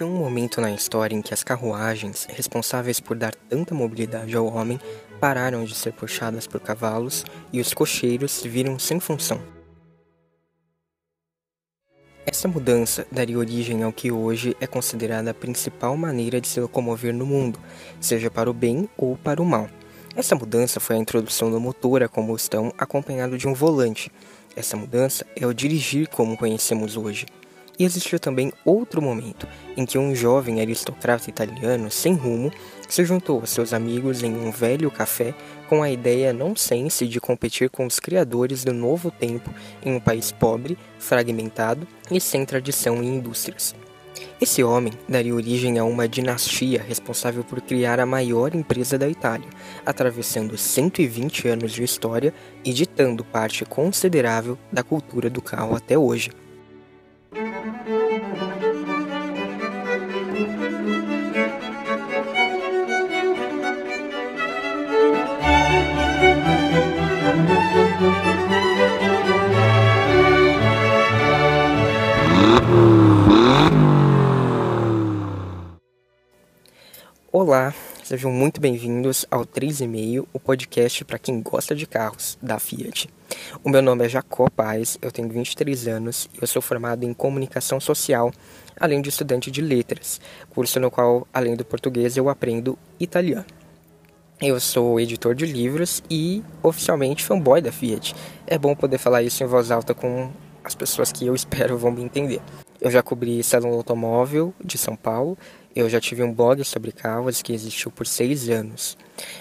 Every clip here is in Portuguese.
Existe um momento na história em que as carruagens, responsáveis por dar tanta mobilidade ao homem, pararam de ser puxadas por cavalos e os cocheiros viram sem função. Essa mudança daria origem ao que hoje é considerada a principal maneira de se locomover no mundo, seja para o bem ou para o mal. Essa mudança foi a introdução do motor a combustão acompanhado de um volante. Essa mudança é o dirigir como conhecemos hoje. E existiu também outro momento em que um jovem aristocrata italiano sem rumo se juntou a seus amigos em um velho café com a ideia nonsense de competir com os criadores do novo tempo em um país pobre, fragmentado e sem tradição em indústrias. Esse homem daria origem a uma dinastia responsável por criar a maior empresa da Itália, atravessando 120 anos de história e ditando parte considerável da cultura do carro até hoje. Olá, sejam muito bem-vindos ao 3,5, o podcast para quem gosta de carros da Fiat. O meu nome é Jacó Paz, eu tenho 23 anos e eu sou formado em comunicação social, além de estudante de letras, curso no qual, além do português, eu aprendo italiano. Eu sou editor de livros e oficialmente fanboy da Fiat. É bom poder falar isso em voz alta com as pessoas que eu espero vão me entender. Eu já cobri salão automóvel de São Paulo, eu já tive um blog sobre carros que existiu por seis anos.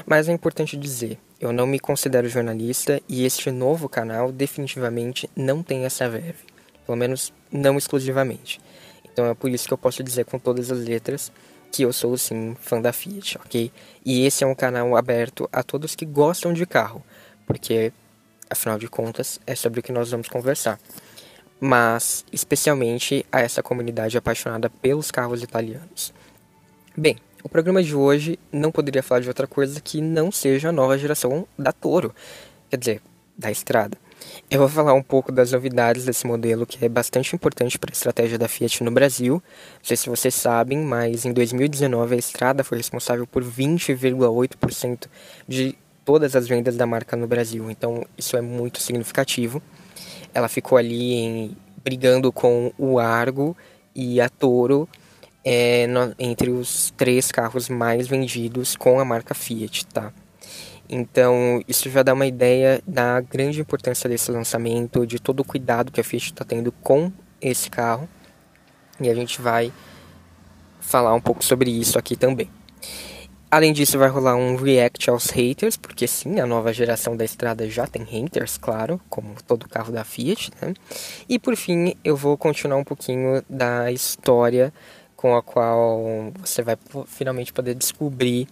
Mas é importante dizer, eu não me considero jornalista e este novo canal definitivamente não tem essa verve. Pelo menos não exclusivamente. Então é por isso que eu posso dizer com todas as letras que eu sou sim fã da Fiat, ok? E esse é um canal aberto a todos que gostam de carro, porque afinal de contas é sobre o que nós vamos conversar mas especialmente a essa comunidade apaixonada pelos carros italianos. Bem, o programa de hoje não poderia falar de outra coisa que não seja a nova geração da Toro, quer dizer, da estrada. Eu vou falar um pouco das novidades desse modelo que é bastante importante para a estratégia da Fiat no Brasil. Não sei se vocês sabem, mas em 2019 a estrada foi responsável por 20,8% de todas as vendas da marca no Brasil. Então isso é muito significativo. Ela ficou ali em, brigando com o Argo e a Toro é, no, entre os três carros mais vendidos com a marca Fiat, tá? Então, isso já dá uma ideia da grande importância desse lançamento, de todo o cuidado que a Fiat está tendo com esse carro. E a gente vai falar um pouco sobre isso aqui também. Além disso, vai rolar um react aos haters, porque sim, a nova geração da estrada já tem haters, claro, como todo carro da Fiat, né? E por fim, eu vou continuar um pouquinho da história com a qual você vai finalmente poder descobrir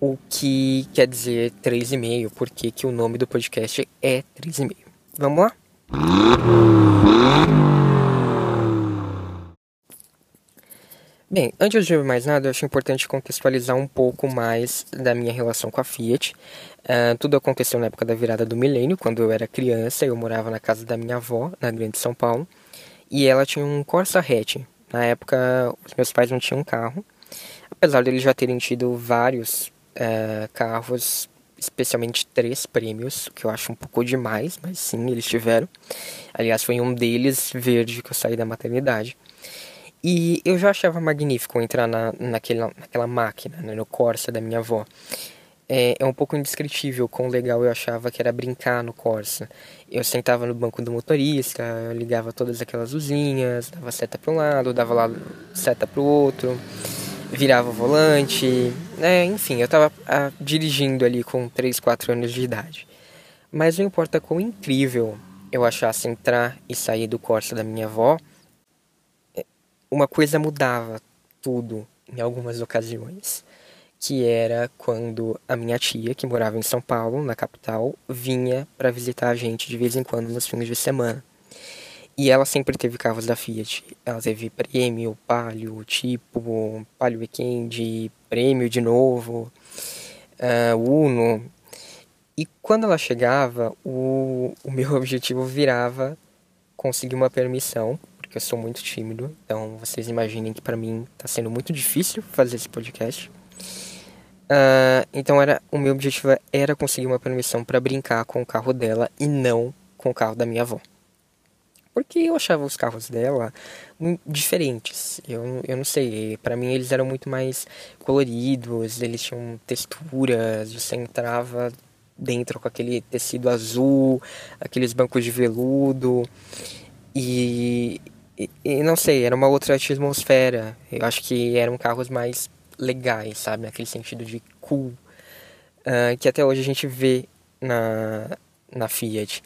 o que quer dizer 3,5, porque que o nome do podcast é 3,5. Vamos lá? Bem, antes de mais nada, eu acho importante contextualizar um pouco mais da minha relação com a Fiat. Uh, tudo aconteceu na época da virada do milênio, quando eu era criança, eu morava na casa da minha avó, na Grande São Paulo, e ela tinha um Corsa hatch. Na época, os meus pais não tinham carro, apesar de eles já terem tido vários uh, carros, especialmente três prêmios, que eu acho um pouco demais, mas sim, eles tiveram. Aliás, foi um deles verde que eu saí da maternidade. E eu já achava magnífico entrar na, naquela, naquela máquina, né, no Corsa da minha avó. É, é um pouco indescritível quão legal eu achava que era brincar no Corsa. Eu sentava no banco do motorista, ligava todas aquelas luzinhas, dava seta para um lado, dava lá seta para o outro, virava o volante, né? enfim, eu estava ah, dirigindo ali com 3, 4 anos de idade. Mas não importa quão incrível eu achasse entrar e sair do Corsa da minha avó, uma coisa mudava tudo em algumas ocasiões, que era quando a minha tia, que morava em São Paulo, na capital, vinha para visitar a gente de vez em quando nos fins de semana. E ela sempre teve carros da Fiat. Ela teve prêmio, palio, tipo, palio weekend, prêmio de novo, uh, Uno. E quando ela chegava, o, o meu objetivo virava conseguir uma permissão porque eu sou muito tímido. Então vocês imaginem que para mim está sendo muito difícil fazer esse podcast. Uh, então era o meu objetivo era conseguir uma permissão para brincar com o carro dela e não com o carro da minha avó. Porque eu achava os carros dela diferentes. Eu, eu não sei, para mim eles eram muito mais coloridos, eles tinham texturas, você entrava dentro com aquele tecido azul, aqueles bancos de veludo. E, e, e, não sei, era uma outra atmosfera. Eu acho que eram carros mais legais, sabe? Naquele sentido de cool. Uh, que até hoje a gente vê na, na Fiat.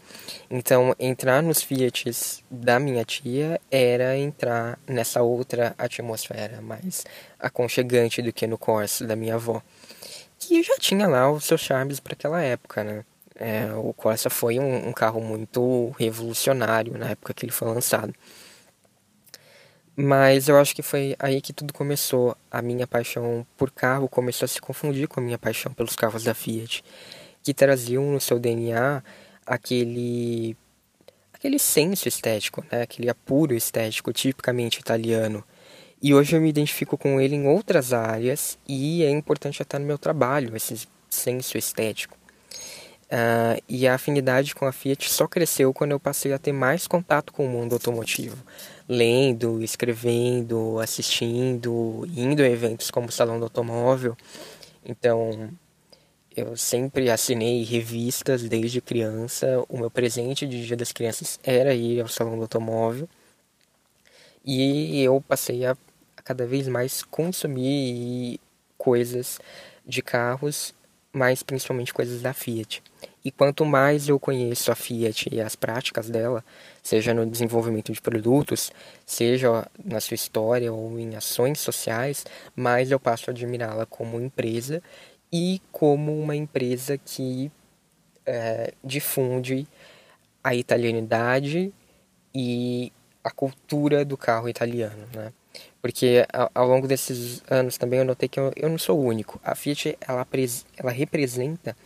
Então, entrar nos Fiats da minha tia era entrar nessa outra atmosfera mais aconchegante do que no Corsa da minha avó. Que já tinha lá os seus charmes para aquela época, né? É, o Corsa foi um, um carro muito revolucionário na época que ele foi lançado. Mas eu acho que foi aí que tudo começou. A minha paixão por carro começou a se confundir com a minha paixão pelos carros da Fiat, que traziam no seu DNA aquele aquele senso estético, né? aquele apuro estético tipicamente italiano. E hoje eu me identifico com ele em outras áreas e é importante até no meu trabalho esse senso estético. Uh, e a afinidade com a Fiat só cresceu quando eu passei a ter mais contato com o mundo automotivo, lendo, escrevendo, assistindo, indo a eventos como o Salão do Automóvel. Então, eu sempre assinei revistas desde criança. O meu presente de Dia das Crianças era ir ao Salão do Automóvel. E eu passei a, a cada vez mais consumir coisas de carros mas principalmente coisas da Fiat. E quanto mais eu conheço a Fiat e as práticas dela, seja no desenvolvimento de produtos, seja na sua história ou em ações sociais, mais eu passo a admirá-la como empresa e como uma empresa que é, difunde a italianidade e a cultura do carro italiano, né? Porque ao, longo desses anos também eu notei que eu, eu não sou o único. A Fiat, ela, ela representa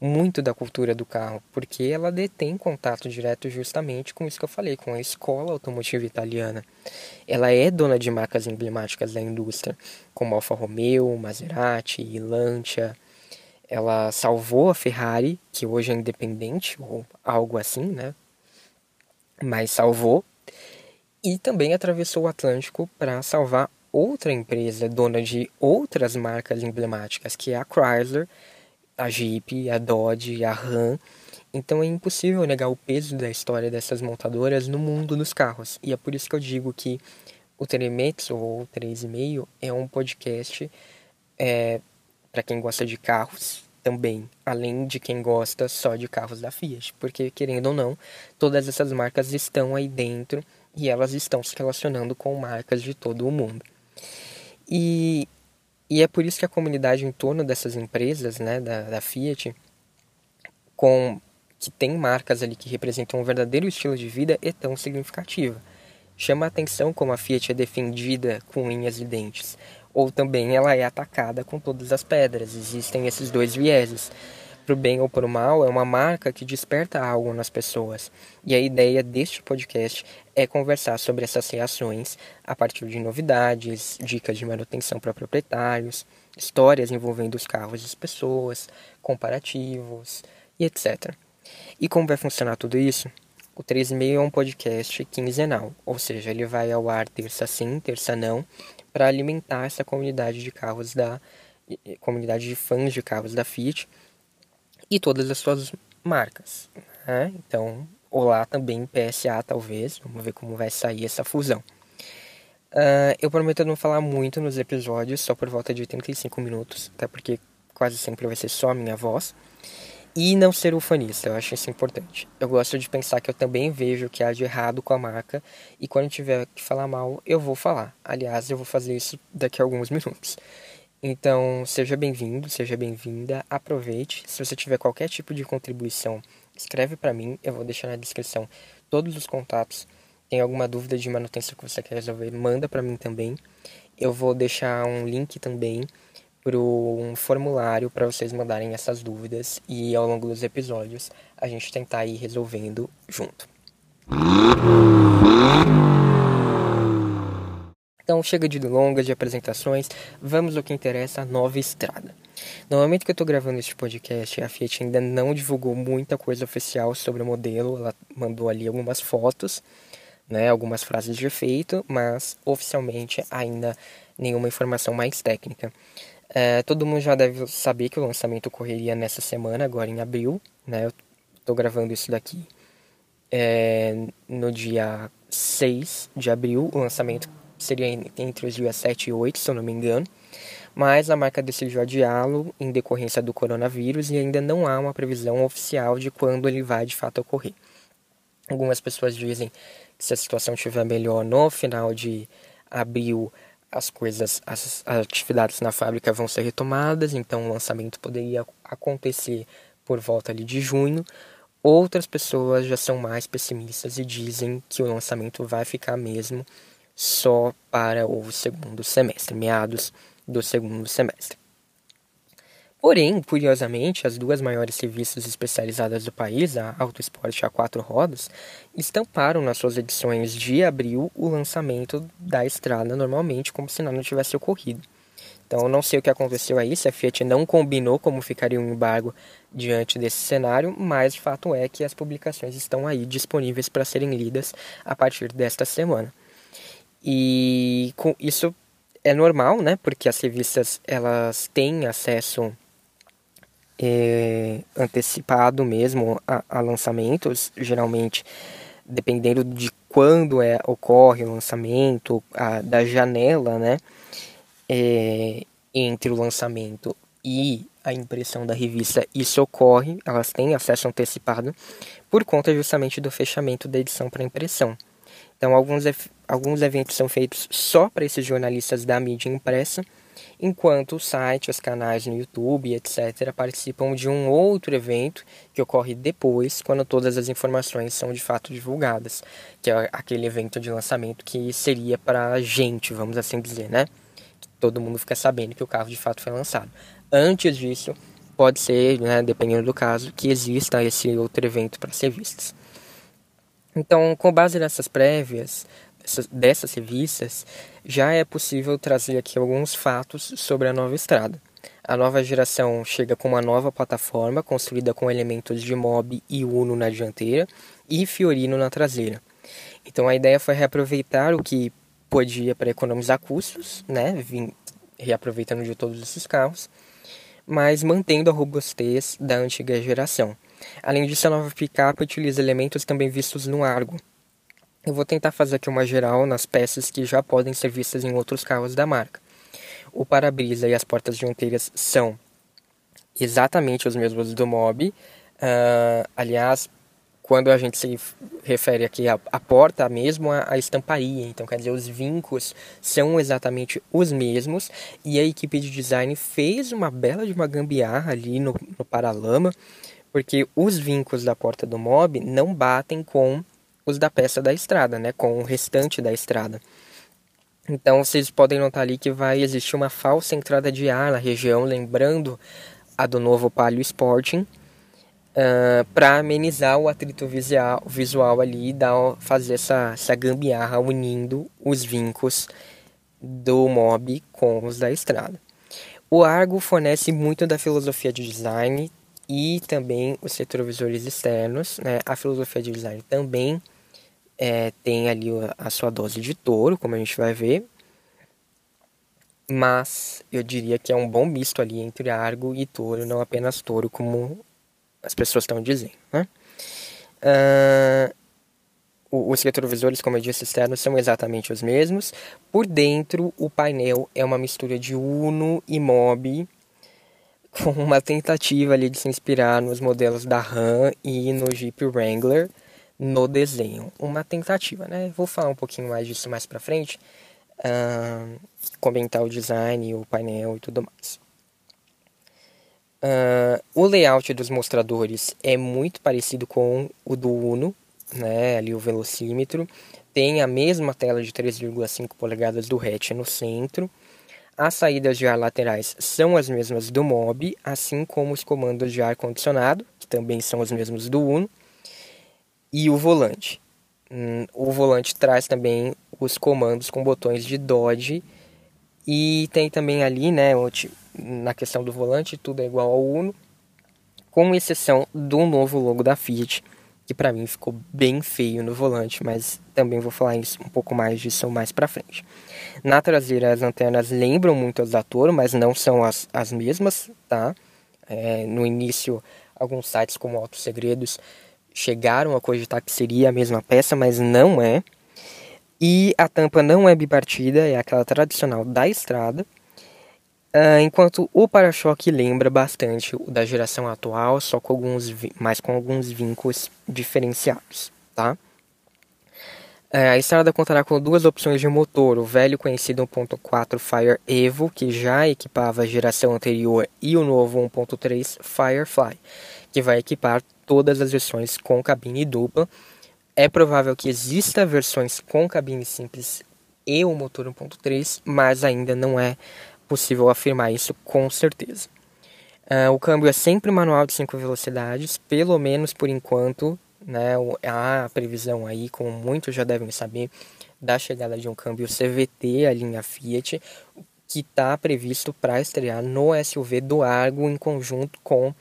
muito da cultura do carro, porque ela detém contato direto justamente com isso que eu falei, com a escola automotiva italiana. Ela é dona de marcas emblemáticas da indústria, como Alfa Romeo, Maserati, Lancia. Ela salvou a Ferrari, que hoje é independente, ou algo assim, né? Mas salvou e também atravessou o Atlântico para salvar outra empresa dona de outras marcas emblemáticas, que é a Chrysler, a Jeep, a Dodge, a Ram. Então é impossível negar o peso da história dessas montadoras no mundo dos carros. E é por isso que eu digo que o Telemetro ou 3,5 é um podcast é, para quem gosta de carros também, além de quem gosta só de carros da Fiat. Porque, querendo ou não, todas essas marcas estão aí dentro e elas estão se relacionando com marcas de todo o mundo. E, e é por isso que a comunidade em torno dessas empresas, né, da, da Fiat, com que tem marcas ali que representam um verdadeiro estilo de vida, é tão significativa. Chama a atenção como a Fiat é defendida com unhas e dentes, ou também ela é atacada com todas as pedras. Existem esses dois vieses pro bem ou pro mal, é uma marca que desperta algo nas pessoas. E a ideia deste podcast é conversar sobre essas reações a partir de novidades, dicas de manutenção para proprietários, histórias envolvendo os carros e as pessoas, comparativos e etc. E como vai funcionar tudo isso? O 3,5 é um podcast quinzenal, ou seja, ele vai ao ar terça sim, terça não, para alimentar essa comunidade de carros da comunidade de fãs de carros da Fiat e todas as suas marcas. Né? Então, olá também PSA talvez, vamos ver como vai sair essa fusão. Uh, eu prometo não falar muito nos episódios, só por volta de 35 minutos, até porque quase sempre vai ser só a minha voz. E não ser ufanista, eu acho isso importante. Eu gosto de pensar que eu também vejo o que há de errado com a marca e quando tiver que falar mal, eu vou falar. Aliás, eu vou fazer isso daqui a alguns minutos. Então, seja bem-vindo, seja bem-vinda, aproveite. Se você tiver qualquer tipo de contribuição, escreve para mim, eu vou deixar na descrição todos os contatos. Tem alguma dúvida de manutenção que você quer resolver, manda para mim também. Eu vou deixar um link também para um formulário para vocês mandarem essas dúvidas e ao longo dos episódios a gente tentar ir resolvendo junto. Então chega de longas, de apresentações, vamos ao que interessa, a nova estrada. No momento que eu estou gravando este podcast, a Fiat ainda não divulgou muita coisa oficial sobre o modelo, ela mandou ali algumas fotos, né, algumas frases de efeito, mas oficialmente ainda nenhuma informação mais técnica. É, todo mundo já deve saber que o lançamento ocorreria nessa semana, agora em abril, né, eu estou gravando isso daqui é, no dia 6 de abril, o lançamento seria entre os dias 7 e 8, se eu não me engano mas a marca decidiu adiá-lo em decorrência do coronavírus e ainda não há uma previsão oficial de quando ele vai de fato ocorrer. Algumas pessoas dizem que se a situação estiver melhor no final de abril, as coisas, as atividades na fábrica vão ser retomadas, então o lançamento poderia acontecer por volta ali de junho. Outras pessoas já são mais pessimistas e dizem que o lançamento vai ficar mesmo só para o segundo semestre, meados do segundo semestre. Porém, curiosamente, as duas maiores revistas especializadas do país, a Auto Esporte e a Quatro Rodas, estamparam nas suas edições de abril o lançamento da estrada normalmente, como se nada tivesse ocorrido. Então, não sei o que aconteceu aí, se a Fiat não combinou como ficaria o um embargo diante desse cenário, mas o fato é que as publicações estão aí disponíveis para serem lidas a partir desta semana. E com isso é normal, né? Porque as revistas elas têm acesso é, antecipado mesmo a, a, lançamentos, geralmente dependendo de quando é ocorre o lançamento, a, da janela, né? É, entre o lançamento e a impressão da revista, isso ocorre, elas têm acesso antecipado por conta justamente do fechamento da edição para impressão. Então, alguns, alguns eventos são feitos só para esses jornalistas da mídia impressa, enquanto o site, os canais no YouTube, etc., participam de um outro evento que ocorre depois, quando todas as informações são de fato divulgadas, que é aquele evento de lançamento que seria para a gente, vamos assim dizer, né? todo mundo fica sabendo que o carro de fato foi lançado. Antes disso, pode ser, né, dependendo do caso, que exista esse outro evento para ser visto. Então, com base nessas prévias dessas, revistas, já é possível trazer aqui alguns fatos sobre a nova estrada. A nova geração chega com uma nova plataforma construída com elementos de Mob e Uno na dianteira e Fiorino na traseira. Então a ideia foi reaproveitar o que podia para economizar custos, né, Vim, reaproveitando de todos esses carros, mas mantendo a robustez da antiga geração. Além disso, a nova picape utiliza elementos também vistos no Argo. Eu vou tentar fazer aqui uma geral nas peças que já podem ser vistas em outros carros da marca. O para-brisa e as portas dianteiras são exatamente os mesmos do Mob. Uh, aliás, quando a gente se refere aqui à, à porta, mesmo a, a, estamparia. Então, quer dizer, os vincos são exatamente os mesmos. E a equipe de design fez uma bela de uma gambiarra ali no, no paralama porque os vincos da porta do mob não batem com os da peça da estrada, né, com o restante da estrada. Então vocês podem notar ali que vai existir uma falsa entrada de ar na região, lembrando a do novo Palio Sporting, uh, para amenizar o atrito visual, visual ali e dar, fazer essa, essa gambiarra unindo os vincos do mob com os da estrada. O Argo fornece muito da filosofia de design, e também os retrovisores externos. Né? A filosofia de design também é, tem ali a sua dose de touro, como a gente vai ver. Mas eu diria que é um bom misto ali entre argo e touro, não apenas touro, como as pessoas estão dizendo. Né? Uh, os retrovisores, como eu disse, externos são exatamente os mesmos. Por dentro, o painel é uma mistura de Uno e Mob com uma tentativa ali de se inspirar nos modelos da Ram e no Jeep Wrangler no desenho. Uma tentativa, né? Vou falar um pouquinho mais disso mais pra frente, uh, comentar o design, o painel e tudo mais. Uh, o layout dos mostradores é muito parecido com o do Uno, né? Ali o velocímetro. Tem a mesma tela de 3,5 polegadas do hatch no centro as saídas de ar laterais são as mesmas do Mob, assim como os comandos de ar condicionado, que também são os mesmos do Uno, e o volante. Hum, o volante traz também os comandos com botões de Dodge e tem também ali, né, na questão do volante, tudo é igual ao Uno, com exceção do novo logo da Fiat, que para mim ficou bem feio no volante, mas também vou falar isso, um pouco mais disso mais para frente. Na traseira as antenas lembram muito as da Toro, mas não são as, as mesmas, tá? É, no início, alguns sites como Auto Segredos chegaram a cogitar que seria a mesma peça, mas não é. E a tampa não é bipartida, é aquela tradicional da estrada. Uh, enquanto o para-choque lembra bastante o da geração atual, só com alguns, mas com alguns vincos diferenciados, tá? Uh, a estrada contará com duas opções de motor, o velho conhecido 1.4 Fire Evo, que já equipava a geração anterior, e o novo 1.3 Firefly, que vai equipar todas as versões com cabine dupla. É provável que exista versões com cabine simples e o motor 1.3, mas ainda não é possível afirmar isso com certeza. Uh, o câmbio é sempre manual de 5 velocidades, pelo menos por enquanto. Né, a previsão aí, como muitos já devem saber, da chegada de um câmbio CVT, a linha Fiat, que está previsto para estrear no SUV do Argo em conjunto com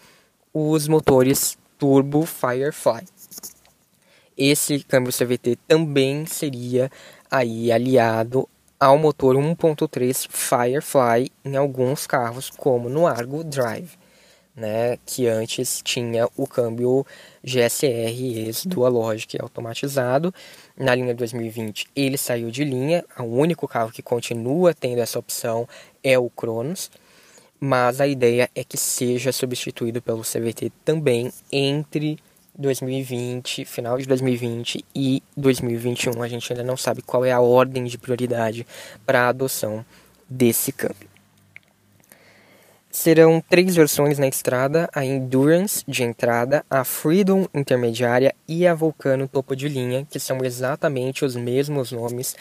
os motores Turbo Firefly. Esse câmbio CVT também seria aí aliado ao motor 1.3 Firefly em alguns carros, como no Argo Drive, né, que antes tinha o câmbio GSR esse Dualogic automatizado. Na linha 2020 ele saiu de linha, o único carro que continua tendo essa opção é o Cronos, mas a ideia é que seja substituído pelo CVT também entre 2020, final de 2020 e 2021. A gente ainda não sabe qual é a ordem de prioridade para a adoção desse câmbio. Serão três versões na estrada: a Endurance de entrada, a Freedom intermediária e a Vulcano topo de linha, que são exatamente os mesmos nomes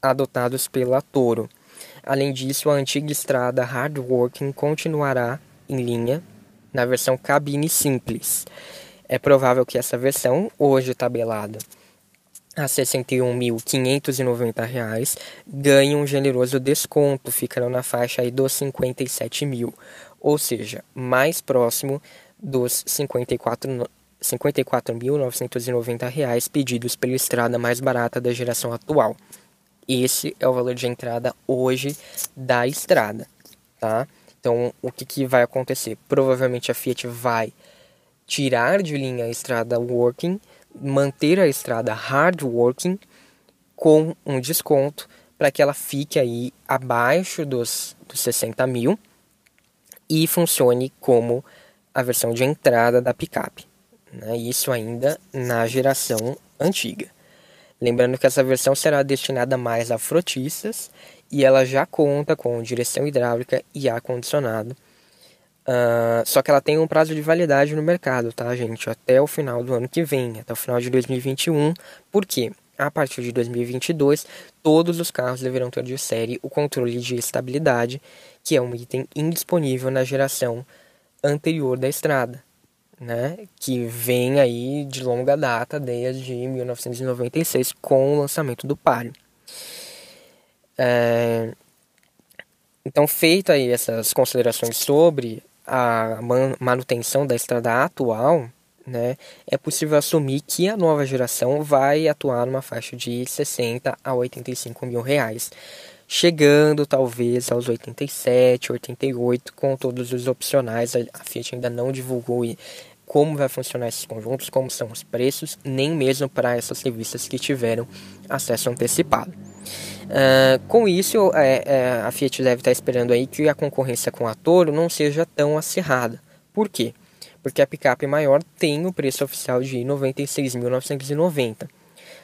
adotados pela Toro. Além disso, a antiga estrada Hardworking continuará em linha na versão cabine simples. É provável que essa versão, hoje tabelada a R$ 61.590, ganhe um generoso desconto, ficando na faixa aí dos 57 mil, ou seja, mais próximo dos 54 54.990 reais pedidos pela estrada mais barata da geração atual. Esse é o valor de entrada hoje da estrada, tá? Então, o que, que vai acontecer? Provavelmente a Fiat vai tirar de linha a estrada working, manter a estrada hard working com um desconto para que ela fique aí abaixo dos, dos 60 mil e funcione como a versão de entrada da picape. Né? Isso ainda na geração antiga. Lembrando que essa versão será destinada mais a frotistas e ela já conta com direção hidráulica e ar-condicionado Uh, só que ela tem um prazo de validade no mercado, tá, gente? Até o final do ano que vem, até o final de 2021. Por quê? A partir de 2022, todos os carros deverão ter de série o controle de estabilidade, que é um item indisponível na geração anterior da estrada, né? Que vem aí de longa data, desde 1996, com o lançamento do Palio. É... Então, feita aí essas considerações sobre a manutenção da estrada atual, né, é possível assumir que a nova geração vai atuar numa faixa de 60 a 85 mil reais, chegando talvez aos 87, 88 com todos os opcionais. A Fiat ainda não divulgou como vai funcionar esses conjuntos, como são os preços, nem mesmo para essas revistas que tiveram acesso antecipado. Uh, com isso, é, é, a Fiat deve estar esperando aí que a concorrência com a Toro não seja tão acirrada. Por quê? Porque a picape maior tem o preço oficial de R$ 96.990.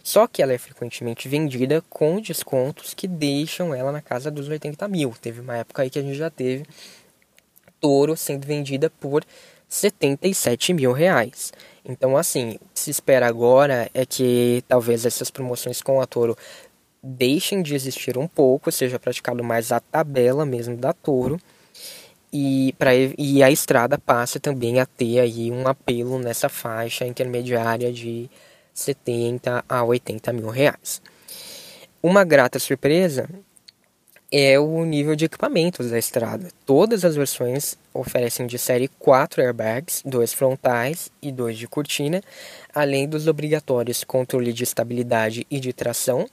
Só que ela é frequentemente vendida com descontos que deixam ela na casa dos 80 mil. Teve uma época aí que a gente já teve Toro sendo vendida por 77 mil reais. Então, assim, o que se espera agora é que talvez essas promoções com a Toro deixem de existir um pouco, seja praticado mais a tabela mesmo da Toro e, pra, e a estrada passe também a ter aí um apelo nessa faixa intermediária de 70 a 80 mil reais. Uma grata surpresa é o nível de equipamentos da estrada. Todas as versões oferecem de série 4 airbags, dois frontais e dois de cortina, além dos obrigatórios controle de estabilidade e de tração.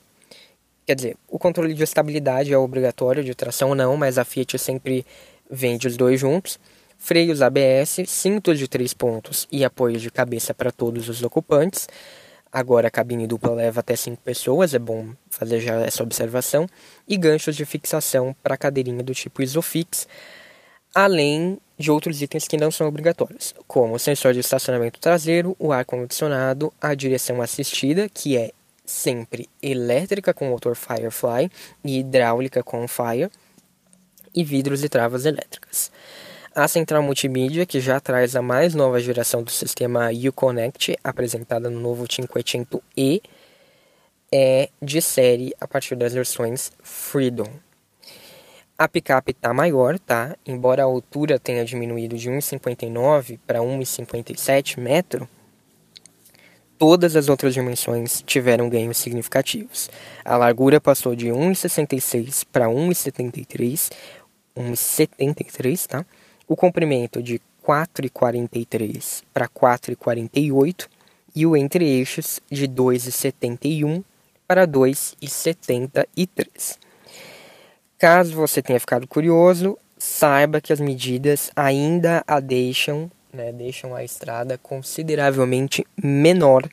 Quer dizer, o controle de estabilidade é obrigatório, de tração não, mas a Fiat sempre vende os dois juntos. Freios ABS, cintos de três pontos e apoio de cabeça para todos os ocupantes. Agora a cabine dupla leva até 5 pessoas, é bom fazer já essa observação. E ganchos de fixação para cadeirinha do tipo Isofix, além de outros itens que não são obrigatórios, como o sensor de estacionamento traseiro, o ar-condicionado, a direção assistida, que é sempre elétrica com motor Firefly e hidráulica com Fire, e vidros e travas elétricas a central multimídia, que já traz a mais nova geração do sistema Uconnect, apresentada no novo 500e, é de série a partir das versões Freedom. A picape está maior, tá? Embora a altura tenha diminuído de 1,59 para 1,57 metro, todas as outras dimensões tiveram ganhos significativos. A largura passou de 1,66 para 1,73, 1,73, tá? o comprimento de 4,43 para 4,48 e o entre-eixos de 2,71 para 2,73. Caso você tenha ficado curioso, saiba que as medidas ainda a deixam, né, deixam a estrada consideravelmente menor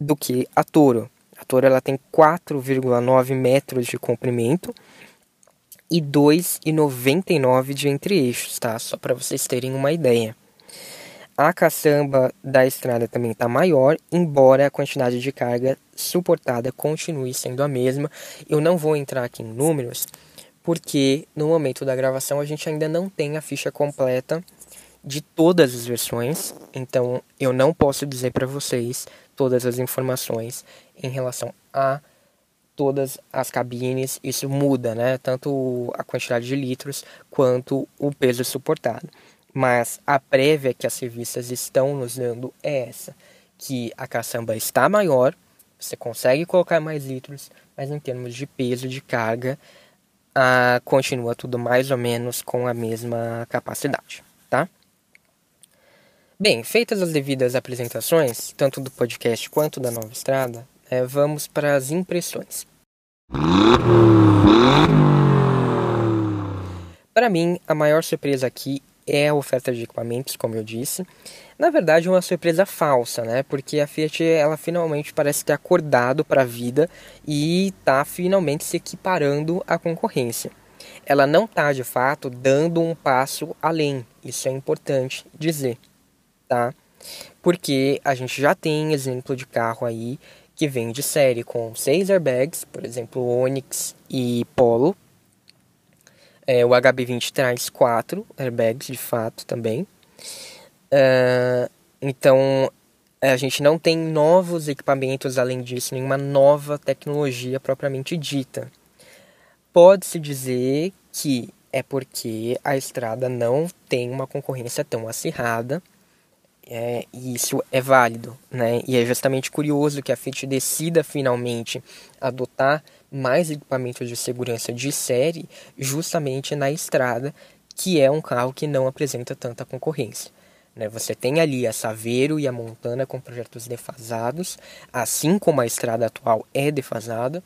do que a Toro. A Toro ela tem 4,9 metros de comprimento e 2,99 de entre-eixos, tá? Só para vocês terem uma ideia. A caçamba da estrada também está maior, embora a quantidade de carga suportada continue sendo a mesma. Eu não vou entrar aqui em números, porque no momento da gravação a gente ainda não tem a ficha completa de todas as versões, então eu não posso dizer para vocês todas as informações em relação a todas as cabines, isso muda, né? Tanto a quantidade de litros quanto o peso suportado. Mas a prévia que as revistas estão nos dando é essa, que a caçamba está maior, você consegue colocar mais litros, mas em termos de peso de carga, ah, continua tudo mais ou menos com a mesma capacidade? Bem, feitas as devidas apresentações, tanto do podcast quanto da nova estrada, é, vamos para as impressões. Para mim, a maior surpresa aqui é a oferta de equipamentos, como eu disse. Na verdade, é uma surpresa falsa, né? Porque a Fiat ela finalmente parece ter acordado para a vida e está finalmente se equiparando à concorrência. Ela não está de fato dando um passo além. Isso é importante dizer, tá? Porque a gente já tem exemplo de carro aí que vem de série com seis airbags, por exemplo, Onix e Polo. É, o HB20 traz quatro airbags, de fato, também. Uh, então, a gente não tem novos equipamentos além disso, nenhuma nova tecnologia propriamente dita. Pode-se dizer que é porque a estrada não tem uma concorrência tão acirrada é, e isso é válido, né? E é justamente curioso que a Fiat decida finalmente adotar mais equipamentos de segurança de série justamente na estrada, que é um carro que não apresenta tanta concorrência. Né? Você tem ali a Saveiro e a Montana com projetos defasados, assim como a estrada atual é defasada,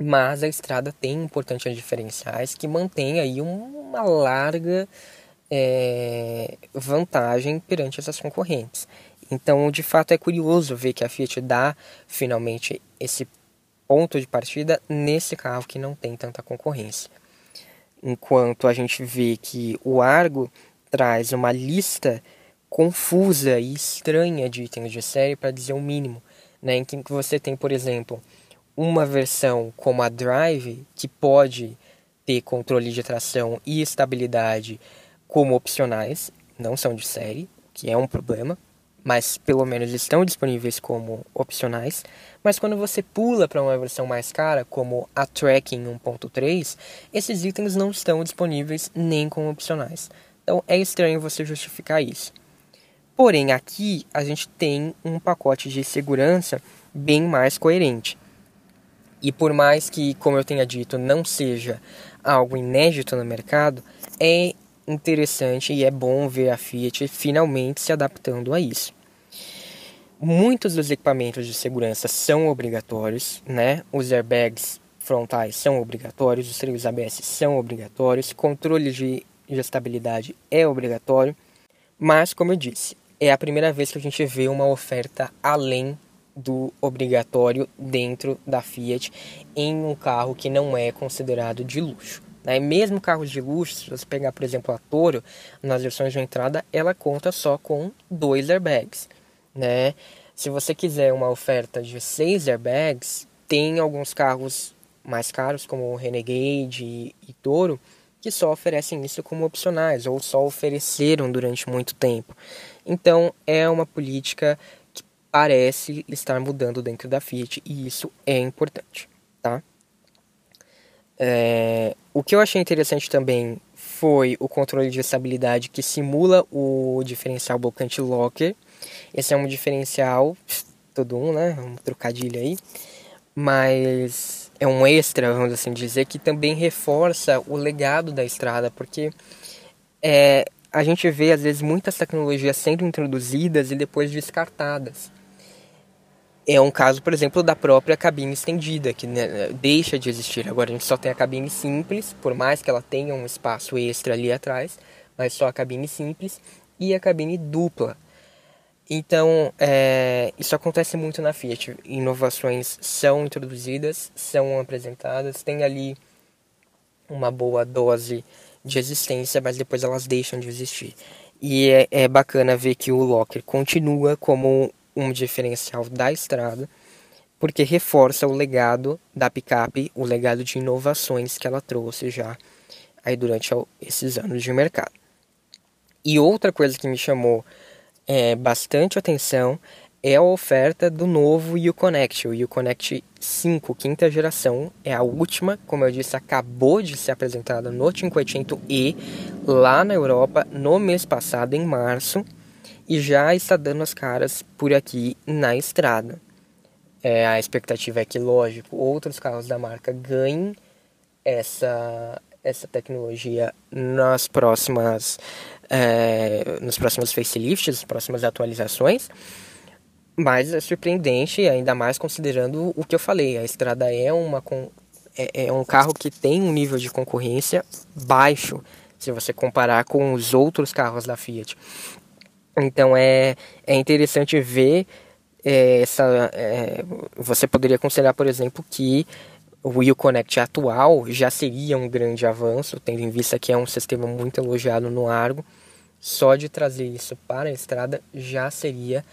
mas a estrada tem importantes diferenciais que mantém aí uma larga é, vantagem perante essas concorrentes. Então, de fato, é curioso ver que a Fiat dá finalmente esse ponto de partida nesse carro que não tem tanta concorrência. Enquanto a gente vê que o Argo traz uma lista confusa e estranha de itens de série, para dizer o mínimo, né? em que você tem, por exemplo, uma versão como a Drive, que pode ter controle de tração e estabilidade como opcionais, não são de série, que é um problema, mas pelo menos estão disponíveis como opcionais. Mas quando você pula para uma versão mais cara, como a Tracking 1.3, esses itens não estão disponíveis nem como opcionais. Então é estranho você justificar isso. Porém, aqui a gente tem um pacote de segurança bem mais coerente. E por mais que, como eu tenha dito, não seja algo inédito no mercado, é interessante e é bom ver a Fiat finalmente se adaptando a isso. Muitos dos equipamentos de segurança são obrigatórios, né? Os airbags frontais são obrigatórios, os freios ABS são obrigatórios, controle de, de estabilidade é obrigatório, mas como eu disse, é a primeira vez que a gente vê uma oferta além do obrigatório dentro da Fiat em um carro que não é considerado de luxo. Né? Mesmo carros de luxo, se você pegar, por exemplo, a Toro, nas versões de entrada, ela conta só com dois airbags. Né? Se você quiser uma oferta de seis airbags, tem alguns carros mais caros, como o Renegade e, e Toro, que só oferecem isso como opcionais, ou só ofereceram durante muito tempo. Então, é uma política que parece estar mudando dentro da Fiat, e isso é importante, tá? É, o que eu achei interessante também foi o controle de estabilidade que simula o diferencial blocante locker. Esse é um diferencial, todo um, né? Um trocadilho aí. Mas é um extra, vamos assim dizer, que também reforça o legado da estrada, porque é, a gente vê às vezes muitas tecnologias sendo introduzidas e depois descartadas é um caso, por exemplo, da própria cabine estendida, que né, deixa de existir. Agora a gente só tem a cabine simples, por mais que ela tenha um espaço extra ali atrás, mas só a cabine simples e a cabine dupla. Então, é, isso acontece muito na Fiat. Inovações são introduzidas, são apresentadas, tem ali uma boa dose de existência, mas depois elas deixam de existir. E é, é bacana ver que o Locker continua como um diferencial da estrada, porque reforça o legado da picape, o legado de inovações que ela trouxe já aí durante esses anos de mercado. E outra coisa que me chamou é, bastante atenção é a oferta do novo Uconnect, o Uconnect 5, quinta geração, é a última, como eu disse, acabou de ser apresentada no 500e lá na Europa no mês passado, em março e já está dando as caras por aqui na estrada. É, a expectativa é que, lógico, outros carros da marca ganhem essa, essa tecnologia nas próximas, é, nos próximos facelifts, nas próximas atualizações. Mas é surpreendente, ainda mais considerando o que eu falei. A estrada é, uma, é, é um carro que tem um nível de concorrência baixo se você comparar com os outros carros da Fiat. Então é, é interessante ver é, essa. É, você poderia considerar, por exemplo, que o Wheel Connect atual já seria um grande avanço, tendo em vista que é um sistema muito elogiado no Argo. Só de trazer isso para a estrada já seria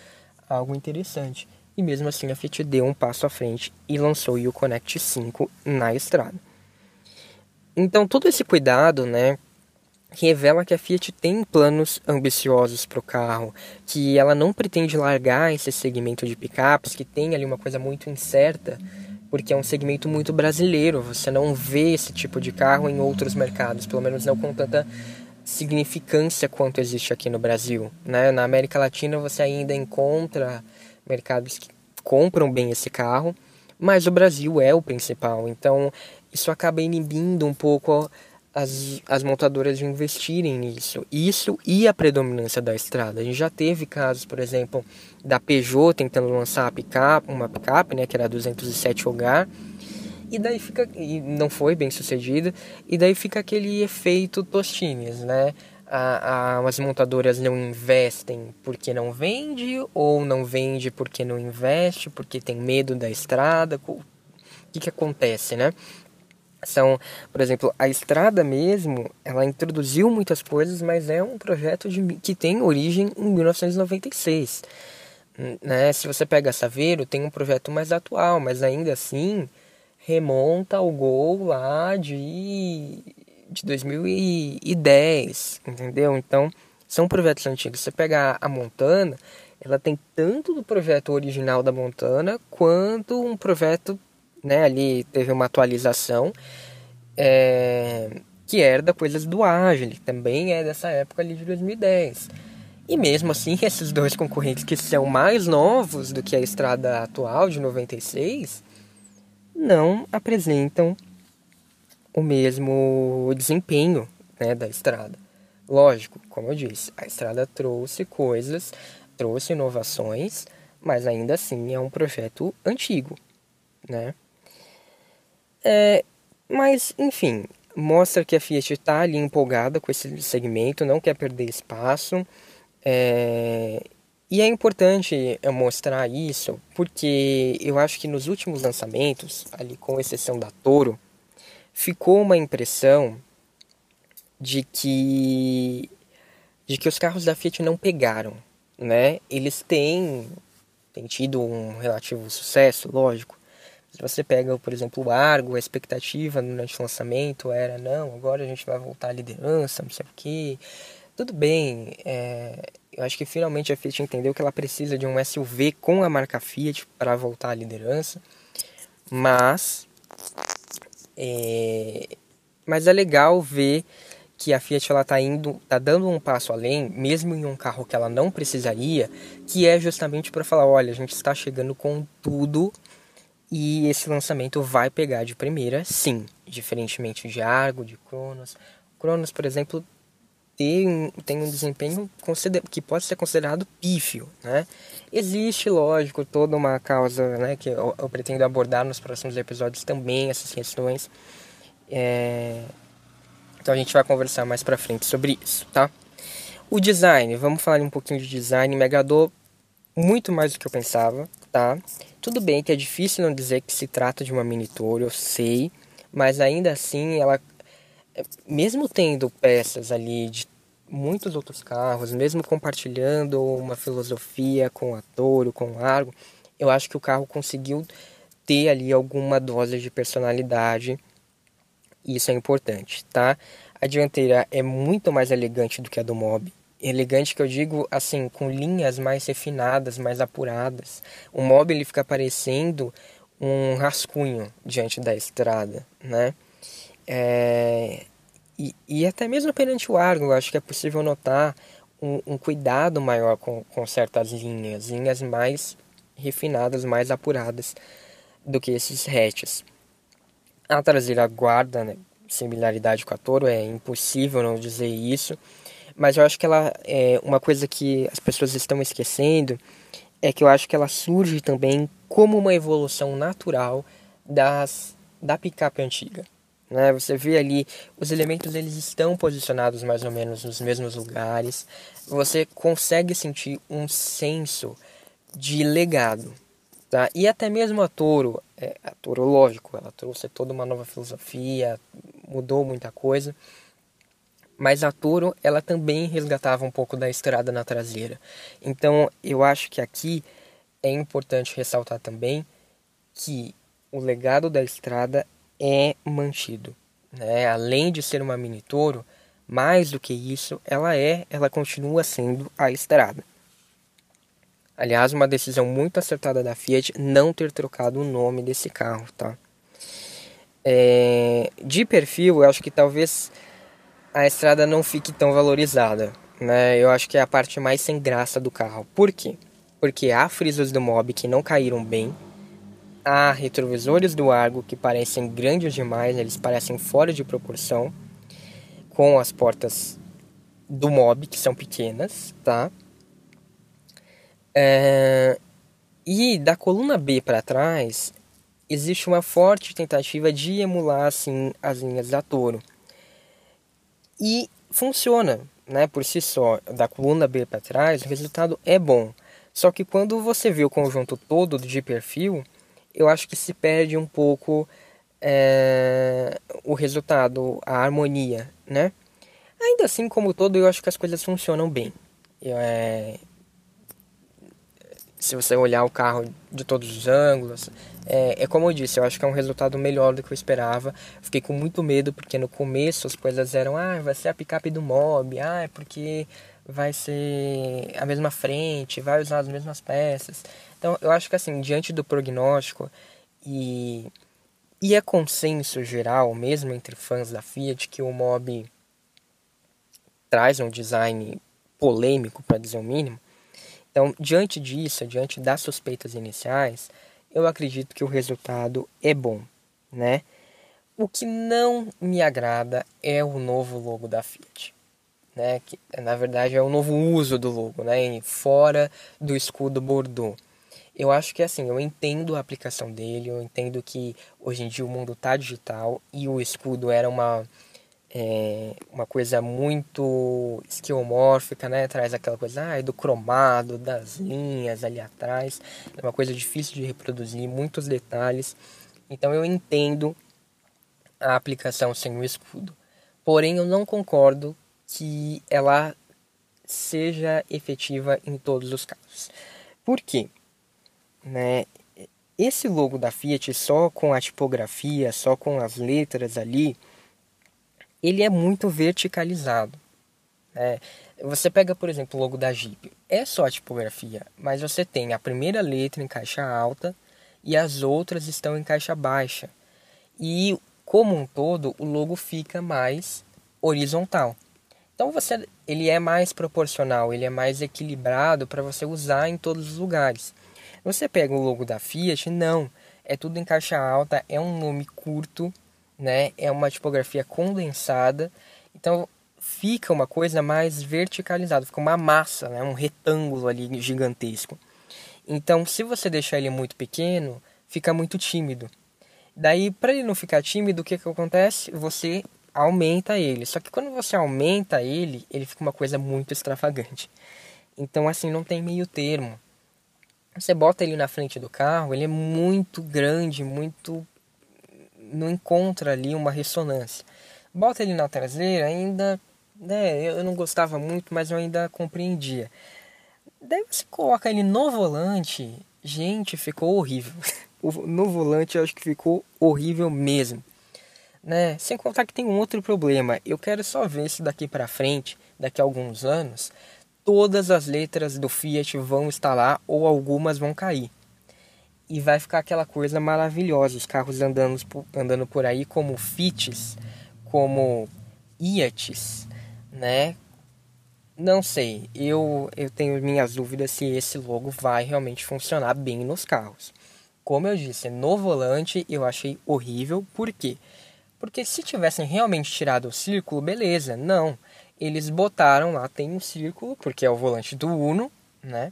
algo interessante. E mesmo assim a Fiat deu um passo à frente e lançou o Connect 5 na estrada. Então todo esse cuidado, né, revela que a Fiat tem planos ambiciosos para o carro, que ela não pretende largar esse segmento de picapes, que tem ali uma coisa muito incerta, porque é um segmento muito brasileiro. Você não vê esse tipo de carro em outros mercados, pelo menos não com tanta significância quanto existe aqui no Brasil. Né? Na América Latina você ainda encontra mercados que compram bem esse carro, mas o Brasil é o principal. Então isso acaba inibindo um pouco as, as montadoras investirem nisso. Isso e a predominância da estrada. A gente já teve casos, por exemplo, da Peugeot tentando lançar picape, uma picape, né, que era 207 Hogar, e daí fica e não foi bem sucedida, e daí fica aquele efeito Tostines, né? A, a, as montadoras não investem porque não vende, ou não vende porque não investe, porque tem medo da estrada. O que, que acontece, né? São, por exemplo, a estrada mesmo, ela introduziu muitas coisas, mas é um projeto de, que tem origem em 1996. Né? Se você pega Saveiro, tem um projeto mais atual, mas ainda assim remonta ao gol lá de, de 2010, entendeu? Então, são projetos antigos. Você pega a Montana, ela tem tanto do projeto original da Montana quanto um projeto né, ali teve uma atualização é, que era da coisas do Agile, também é dessa época ali de 2010. E mesmo assim, esses dois concorrentes que são mais novos do que a estrada atual de 96 não apresentam o mesmo desempenho né, da estrada. Lógico, como eu disse, a estrada trouxe coisas, trouxe inovações, mas ainda assim é um projeto antigo, né? É, mas, enfim, mostra que a Fiat está ali empolgada com esse segmento, não quer perder espaço. É, e é importante mostrar isso porque eu acho que nos últimos lançamentos, ali com exceção da Toro, ficou uma impressão de que de que os carros da Fiat não pegaram, né? Eles têm, têm tido um relativo sucesso, lógico, se você pega, por exemplo, o Argo, a expectativa durante o lançamento era: não, agora a gente vai voltar à liderança, não sei o quê. Tudo bem, é, eu acho que finalmente a Fiat entendeu que ela precisa de um SUV com a marca Fiat para voltar à liderança, mas é, mas é legal ver que a Fiat ela tá indo, tá dando um passo além, mesmo em um carro que ela não precisaria, que é justamente para falar, olha, a gente está chegando com tudo e esse lançamento vai pegar de primeira, sim, diferentemente de Argo, de Cronos. Cronos, por exemplo, tem, tem um desempenho que pode ser considerado pífio, né? Existe, lógico, toda uma causa né, que eu, eu pretendo abordar nos próximos episódios também, essas questões. É... Então a gente vai conversar mais pra frente sobre isso, tá? O design, vamos falar um pouquinho de design, me agradou muito mais do que eu pensava, tá? Tudo bem que é difícil não dizer que se trata de uma mini tour, eu sei, mas ainda assim ela mesmo tendo peças ali de muitos outros carros, mesmo compartilhando uma filosofia com a Toro, com o Argo, eu acho que o carro conseguiu ter ali alguma dose de personalidade. Isso é importante, tá? A dianteira é muito mais elegante do que a do Mob elegante que eu digo assim com linhas mais refinadas mais apuradas. O móvel ele fica parecendo um rascunho diante da estrada né? É, e, e até mesmo perante o Argo acho que é possível notar um, um cuidado maior com, com certas linhas linhas mais refinadas mais apuradas do que esses hatches. A traseira guarda né, similaridade com a Toro é impossível não dizer isso mas eu acho que ela é uma coisa que as pessoas estão esquecendo é que eu acho que ela surge também como uma evolução natural das da picape antiga. Né? Você vê ali os elementos eles estão posicionados mais ou menos nos mesmos lugares. Você consegue sentir um senso de legado, tá? E até mesmo a Toro, é, a Toro lógico, ela trouxe toda uma nova filosofia, mudou muita coisa mas a Toro ela também resgatava um pouco da estrada na traseira. Então eu acho que aqui é importante ressaltar também que o legado da estrada é mantido. Né? Além de ser uma mini Toro, mais do que isso, ela é, ela continua sendo a estrada. Aliás, uma decisão muito acertada da Fiat não ter trocado o nome desse carro, tá? É, de perfil, eu acho que talvez a estrada não fique tão valorizada. Né? Eu acho que é a parte mais sem graça do carro. Por quê? Porque há frisos do Mob que não caíram bem, há retrovisores do Argo que parecem grandes demais, eles parecem fora de proporção com as portas do Mob, que são pequenas, tá? É... E da coluna B para trás, existe uma forte tentativa de emular assim as linhas da Toro e funciona, né, por si só, da coluna B para trás, o resultado é bom. Só que quando você vê o conjunto todo de perfil, eu acho que se perde um pouco é, o resultado, a harmonia, né? Ainda assim, como todo, eu acho que as coisas funcionam bem. É, se você olhar o carro de todos os ângulos. É, é, como eu disse, eu acho que é um resultado melhor do que eu esperava. Fiquei com muito medo porque no começo as coisas eram, ah, vai ser a picape do Mob, ah, é porque vai ser a mesma frente, vai usar as mesmas peças. Então eu acho que assim, diante do prognóstico e, e é consenso geral, mesmo entre fãs da Fiat, que o Mob traz um design polêmico, para dizer o mínimo. Então, diante disso, diante das suspeitas iniciais, eu acredito que o resultado é bom, né? O que não me agrada é o novo logo da Fiat, né? Que na verdade é o novo uso do logo, né? Fora do escudo Bordeaux. Eu acho que assim, eu entendo a aplicação dele, eu entendo que hoje em dia o mundo tá digital e o escudo era uma é, uma coisa muito esquiomórfica, né? Traz aquela coisa ah, do cromado, das linhas ali atrás. É uma coisa difícil de reproduzir, muitos detalhes. Então eu entendo a aplicação sem o escudo. Porém, eu não concordo que ela seja efetiva em todos os casos. Por quê? Né? Esse logo da Fiat só com a tipografia, só com as letras ali, ele é muito verticalizado. É, você pega, por exemplo, o logo da Jeep. É só a tipografia, mas você tem a primeira letra em caixa alta e as outras estão em caixa baixa. E como um todo, o logo fica mais horizontal. Então você, ele é mais proporcional, ele é mais equilibrado para você usar em todos os lugares. Você pega o logo da Fiat, não, é tudo em caixa alta, é um nome curto, né? É uma tipografia condensada, então fica uma coisa mais verticalizada, fica uma massa, né? Um retângulo ali gigantesco. Então, se você deixar ele muito pequeno, fica muito tímido. Daí, para ele não ficar tímido, o que, que acontece? Você aumenta ele. Só que quando você aumenta ele, ele fica uma coisa muito extravagante. Então, assim, não tem meio termo. Você bota ele na frente do carro, ele é muito grande, muito não encontra ali uma ressonância. Bota ele na traseira, ainda, né, eu não gostava muito, mas eu ainda compreendia. Daí você coloca ele no volante, gente, ficou horrível. no volante eu acho que ficou horrível mesmo. Né? Sem contar que tem um outro problema. Eu quero só ver se daqui para frente, daqui a alguns anos, todas as letras do Fiat vão estar lá ou algumas vão cair e vai ficar aquela coisa maravilhosa, os carros andando, andando por aí como Fiats, como Iates, né? Não sei, eu, eu tenho minhas dúvidas se esse logo vai realmente funcionar bem nos carros. Como eu disse, no volante eu achei horrível, por quê? Porque se tivessem realmente tirado o círculo, beleza, não. Eles botaram lá, tem um círculo, porque é o volante do Uno, né?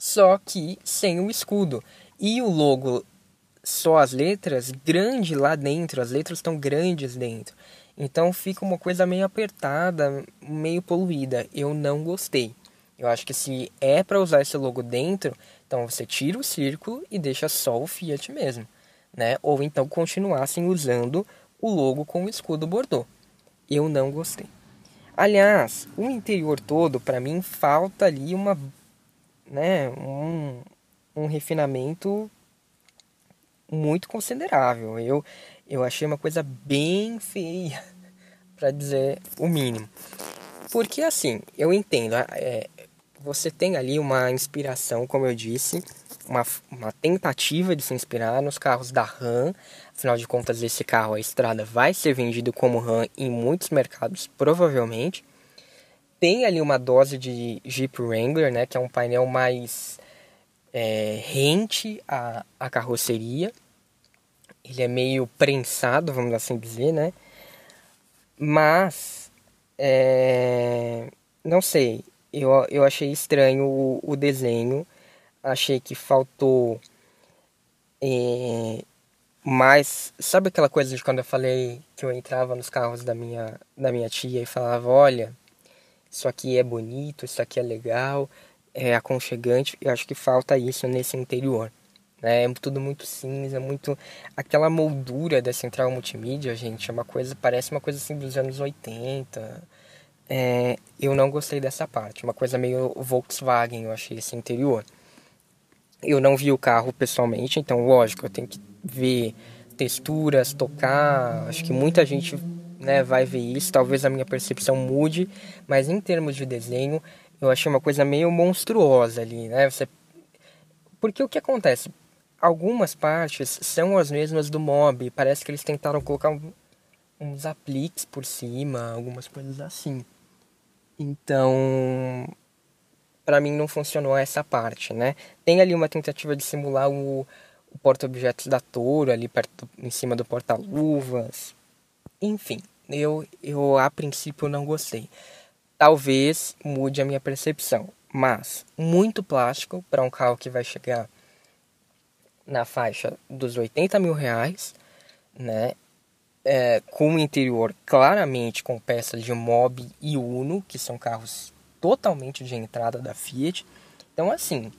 Só que sem o escudo. E o logo, só as letras, grande lá dentro, as letras estão grandes dentro. Então fica uma coisa meio apertada, meio poluída. Eu não gostei. Eu acho que se é para usar esse logo dentro, então você tira o círculo e deixa só o Fiat mesmo, né? Ou então continuassem usando o logo com o escudo Bordeaux. Eu não gostei. Aliás, o interior todo, para mim, falta ali uma, né, um, um refinamento muito considerável. Eu, eu achei uma coisa bem feia, para dizer o mínimo. Porque assim, eu entendo, é, você tem ali uma inspiração, como eu disse, uma, uma tentativa de se inspirar nos carros da RAM. Afinal de contas, esse carro, a estrada, vai ser vendido como RAM em muitos mercados, provavelmente. Tem ali uma dose de Jeep Wrangler, né, que é um painel mais é, rente à, à carroceria. Ele é meio prensado, vamos assim dizer, né? Mas, é, não sei, eu, eu achei estranho o, o desenho. Achei que faltou é, mais. Sabe aquela coisa de quando eu falei que eu entrava nos carros da minha, da minha tia e falava: olha, isso aqui é bonito, isso aqui é legal é, aconchegante. Eu acho que falta isso nesse interior. Né? É tudo muito cinza, muito. Aquela moldura da central multimídia, gente, é uma coisa. Parece uma coisa assim dos anos 80. É, eu não gostei dessa parte. Uma coisa meio Volkswagen, eu achei esse interior. Eu não vi o carro pessoalmente, então, lógico, eu tenho que ver texturas, tocar. Acho que muita gente né, vai ver isso. Talvez a minha percepção mude, mas em termos de desenho, eu achei uma coisa meio monstruosa ali, né? Você... Porque o que acontece? Algumas partes são as mesmas do mob, parece que eles tentaram colocar uns apliques por cima, algumas coisas assim. Então, para mim não funcionou essa parte, né? Tem ali uma tentativa de simular o, o porta-objetos da Toro ali perto em cima do porta-luvas. Enfim, eu eu a princípio não gostei. Talvez mude a minha percepção, mas muito plástico para um carro que vai chegar na faixa dos 80 mil reais, né? É, com o interior claramente com peças de Mob e Uno, que são carros totalmente de entrada da Fiat. Então, assim,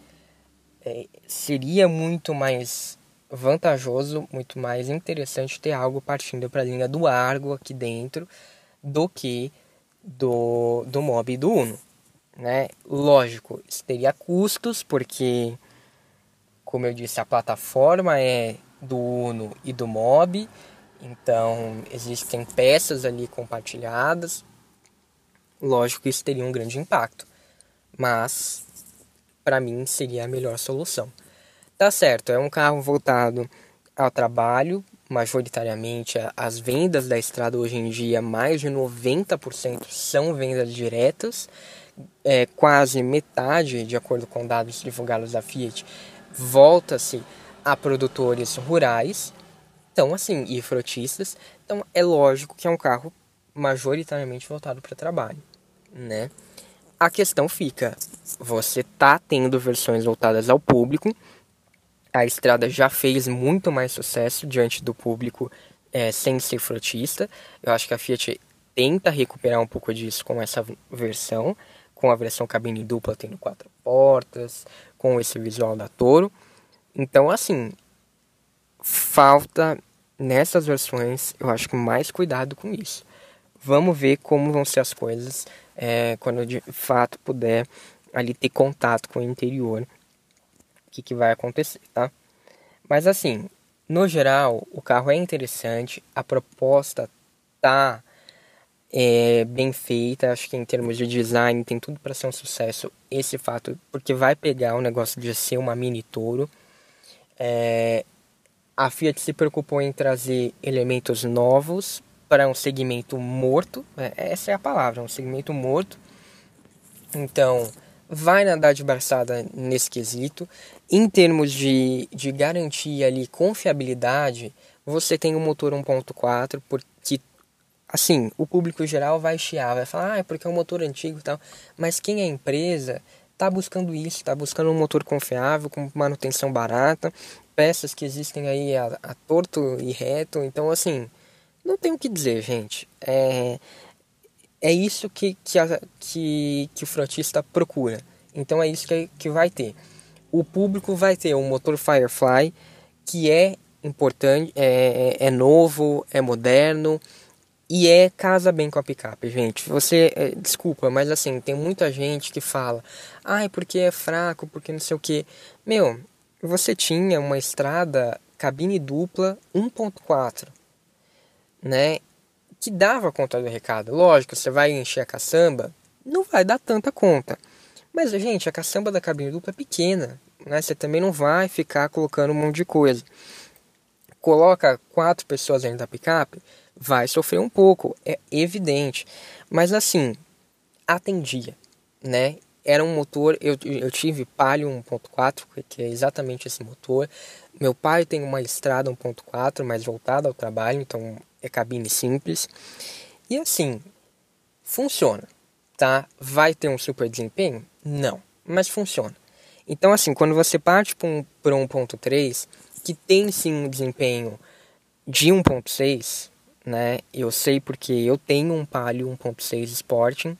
é, seria muito mais vantajoso, muito mais interessante ter algo partindo para a linha do Argo aqui dentro do que do, do Mob e do Uno. Né? Lógico, isso teria custos, porque, como eu disse, a plataforma é do Uno e do Mob, então existem peças ali compartilhadas. Lógico que isso teria um grande impacto, mas para mim seria a melhor solução. Tá certo, é um carro voltado ao trabalho, majoritariamente as vendas da estrada hoje em dia, mais de 90% são vendas diretas, é, quase metade, de acordo com dados divulgados da Fiat, volta-se a produtores rurais, então assim, e frotistas. Então é lógico que é um carro majoritariamente voltado para trabalho, né? A questão fica, você tá tendo versões voltadas ao público. A estrada já fez muito mais sucesso diante do público é, sem ser frotista. Eu acho que a Fiat tenta recuperar um pouco disso com essa versão, com a versão cabine dupla tendo quatro portas, com esse visual da Toro. Então, assim, falta nessas versões, eu acho que mais cuidado com isso. Vamos ver como vão ser as coisas é, quando eu de fato puder ali ter contato com o interior, que, que vai acontecer, tá? Mas assim, no geral, o carro é interessante, a proposta tá é, bem feita, acho que em termos de design tem tudo para ser um sucesso. Esse fato, porque vai pegar o negócio de ser uma mini Toro. É, a Fiat se preocupou em trazer elementos novos para um segmento morto. É, essa é a palavra, um segmento morto. Então, vai nadar de braçada nesse quesito. Em termos de, de garantia ali, confiabilidade, você tem o um motor 1.4, porque, assim, o público geral vai chiar, vai falar, ah, é porque é um motor antigo e tal. Mas quem é empresa está buscando isso, está buscando um motor confiável, com manutenção barata, peças que existem aí a, a torto e reto. Então, assim, não tem o que dizer, gente. É, é isso que, que, a, que, que o frotista procura. Então é isso que, que vai ter. O público vai ter um motor Firefly que é importante, é, é, é novo, é moderno e é casa bem com a picape, gente. Você, é, desculpa, mas assim, tem muita gente que fala, ai, porque é fraco, porque não sei o que. Meu, você tinha uma estrada cabine dupla 1.4 né? Que dava conta do recado. Lógico, você vai encher a caçamba, não vai dar tanta conta. Mas, gente, a caçamba da cabine dupla é pequena, né? Você também não vai ficar colocando um monte de coisa. Coloca quatro pessoas dentro da picape, vai sofrer um pouco, é evidente. Mas assim, atendia, né? Era um motor, eu, eu tive Palio 1.4, que é exatamente esse motor. Meu pai tem uma Estrada 1.4, mais voltada ao trabalho, então é cabine simples. E assim, funciona, tá? Vai ter um super desempenho? Não, mas funciona. Então assim, quando você parte para um, 1.3, que tem sim um desempenho de 1.6, né? Eu sei porque eu tenho um Palio 1.6 Sporting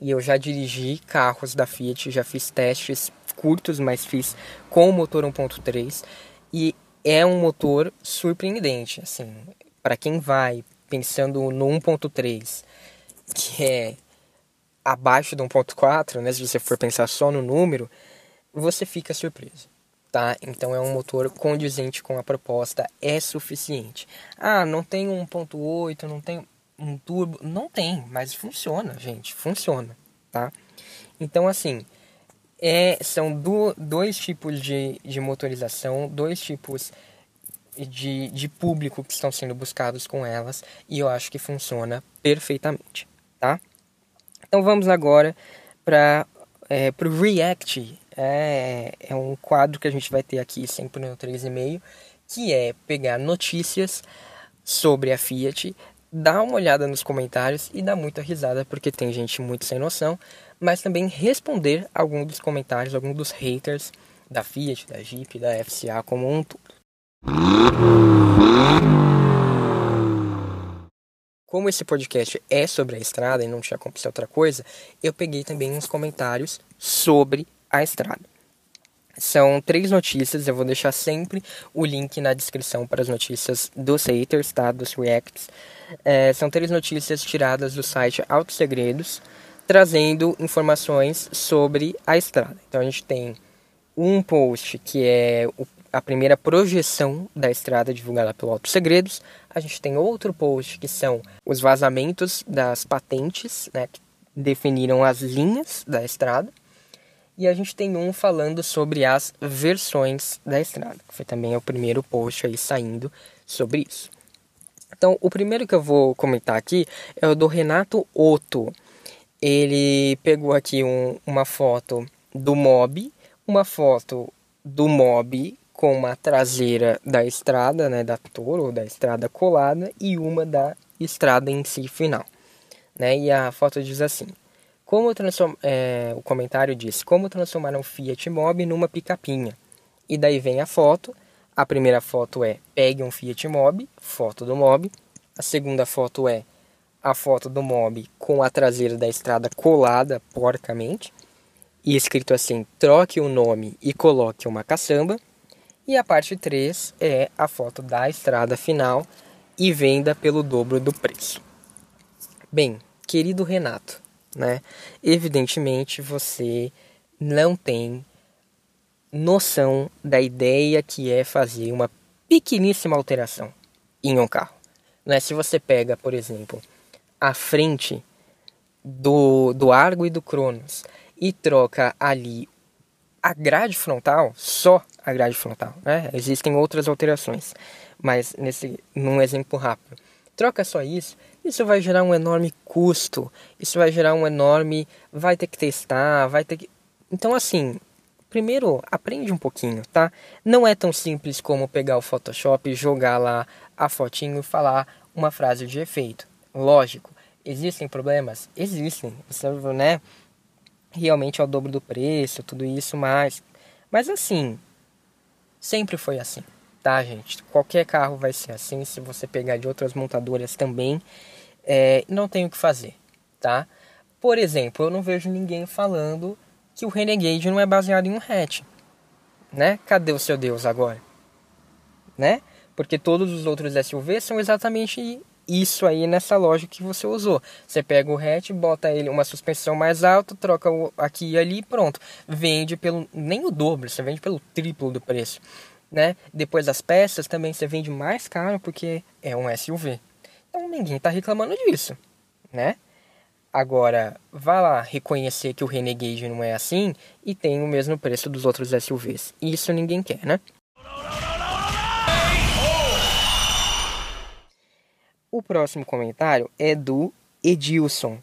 e eu já dirigi carros da Fiat, já fiz testes curtos, mas fiz com o motor 1.3 e é um motor surpreendente, assim, para quem vai pensando no 1.3, que é abaixo do 1.4, né, se você for pensar só no número, você fica surpreso. Tá? Então é um motor condizente com a proposta, é suficiente. Ah, não tem 1.8, não tem um turbo, não tem, mas funciona, gente, funciona, tá? Então assim, é, são do, dois tipos de, de motorização, dois tipos de, de público que estão sendo buscados com elas e eu acho que funciona perfeitamente, tá? Então vamos agora para é, o React. É, é um quadro que a gente vai ter aqui sempre no 3,5, que é pegar notícias sobre a Fiat, dar uma olhada nos comentários e dar muita risada, porque tem gente muito sem noção, mas também responder algum dos comentários, algum dos haters da Fiat, da Jeep, da FCA como um todo. Como esse podcast é sobre a estrada e não tinha como ser outra coisa, eu peguei também uns comentários sobre a estrada. São três notícias, eu vou deixar sempre o link na descrição para as notícias dos haters, tá? Dos reacts. É, são três notícias tiradas do site Auto Segredos, trazendo informações sobre a estrada. Então a gente tem um post que é o, a primeira projeção da estrada divulgada pelo Auto Segredos. A gente tem outro post que são os vazamentos das patentes, né, que definiram as linhas da estrada. E a gente tem um falando sobre as versões da estrada. Foi também o primeiro post aí saindo sobre isso. Então, o primeiro que eu vou comentar aqui é o do Renato Otto. Ele pegou aqui um, uma foto do mob, uma foto do mob com uma traseira da estrada, né, da Toro, ou da estrada colada, e uma da estrada em si final. Né? E a foto diz assim: como transform... É, o comentário diz: Como transformar um Fiat Mobi numa picapinha? E daí vem a foto. A primeira foto é pegue um Fiat Mobi, foto do Mobi. A segunda foto é a foto do Mobi com a traseira da estrada colada porcamente. E escrito assim: troque o nome e coloque uma caçamba. E a parte 3 é a foto da estrada final e venda pelo dobro do preço. Bem, querido Renato, né? Evidentemente você não tem noção da ideia que é fazer uma pequeníssima alteração em um carro. Né? Se você pega, por exemplo, a frente do, do Argo e do Cronos e troca ali a grade frontal, só a grade frontal, né? Existem outras alterações, mas nesse num exemplo rápido. Troca só isso, isso vai gerar um enorme custo, isso vai gerar um enorme. Vai ter que testar, vai ter que. Então, assim, primeiro aprende um pouquinho, tá? Não é tão simples como pegar o Photoshop, jogar lá a fotinho e falar uma frase de efeito. Lógico, existem problemas? Existem. Você, né? Realmente é o dobro do preço, tudo isso, mas. Mas assim, sempre foi assim, tá, gente? Qualquer carro vai ser assim, se você pegar de outras montadoras também é, não tem o que fazer, tá? Por exemplo, eu não vejo ninguém falando que o Renegade não é baseado em um hatch, né? Cadê o seu Deus agora? Né? Porque todos os outros SUVs são exatamente isso aí nessa loja que você usou. Você pega o hatch, bota ele uma suspensão mais alta, troca aqui e ali, pronto. Vende pelo nem o dobro, você vende pelo triplo do preço, né? Depois das peças também você vende mais caro porque é um SUV. Então ninguém está reclamando disso, né? Agora, vá lá reconhecer que o Renegade não é assim e tem o mesmo preço dos outros SUVs. Isso ninguém quer, né? O próximo comentário é do Edilson.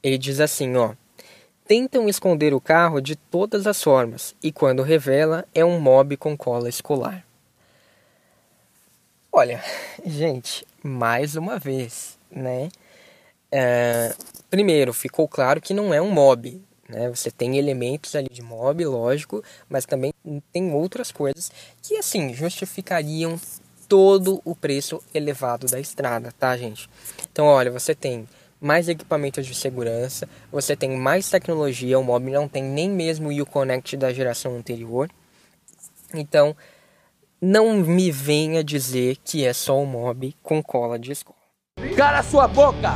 Ele diz assim, ó: Tentam esconder o carro de todas as formas e quando revela é um mob com cola escolar. Olha, gente, mais uma vez, né? É, primeiro, ficou claro que não é um mob, né? Você tem elementos ali de mob, lógico, mas também tem outras coisas que, assim, justificariam todo o preço elevado da estrada, tá, gente? Então, olha, você tem mais equipamentos de segurança, você tem mais tecnologia, o mob não tem nem mesmo o Uconnect da geração anterior. Então, não me venha dizer que é só um mob com cola de escola. Cala sua boca!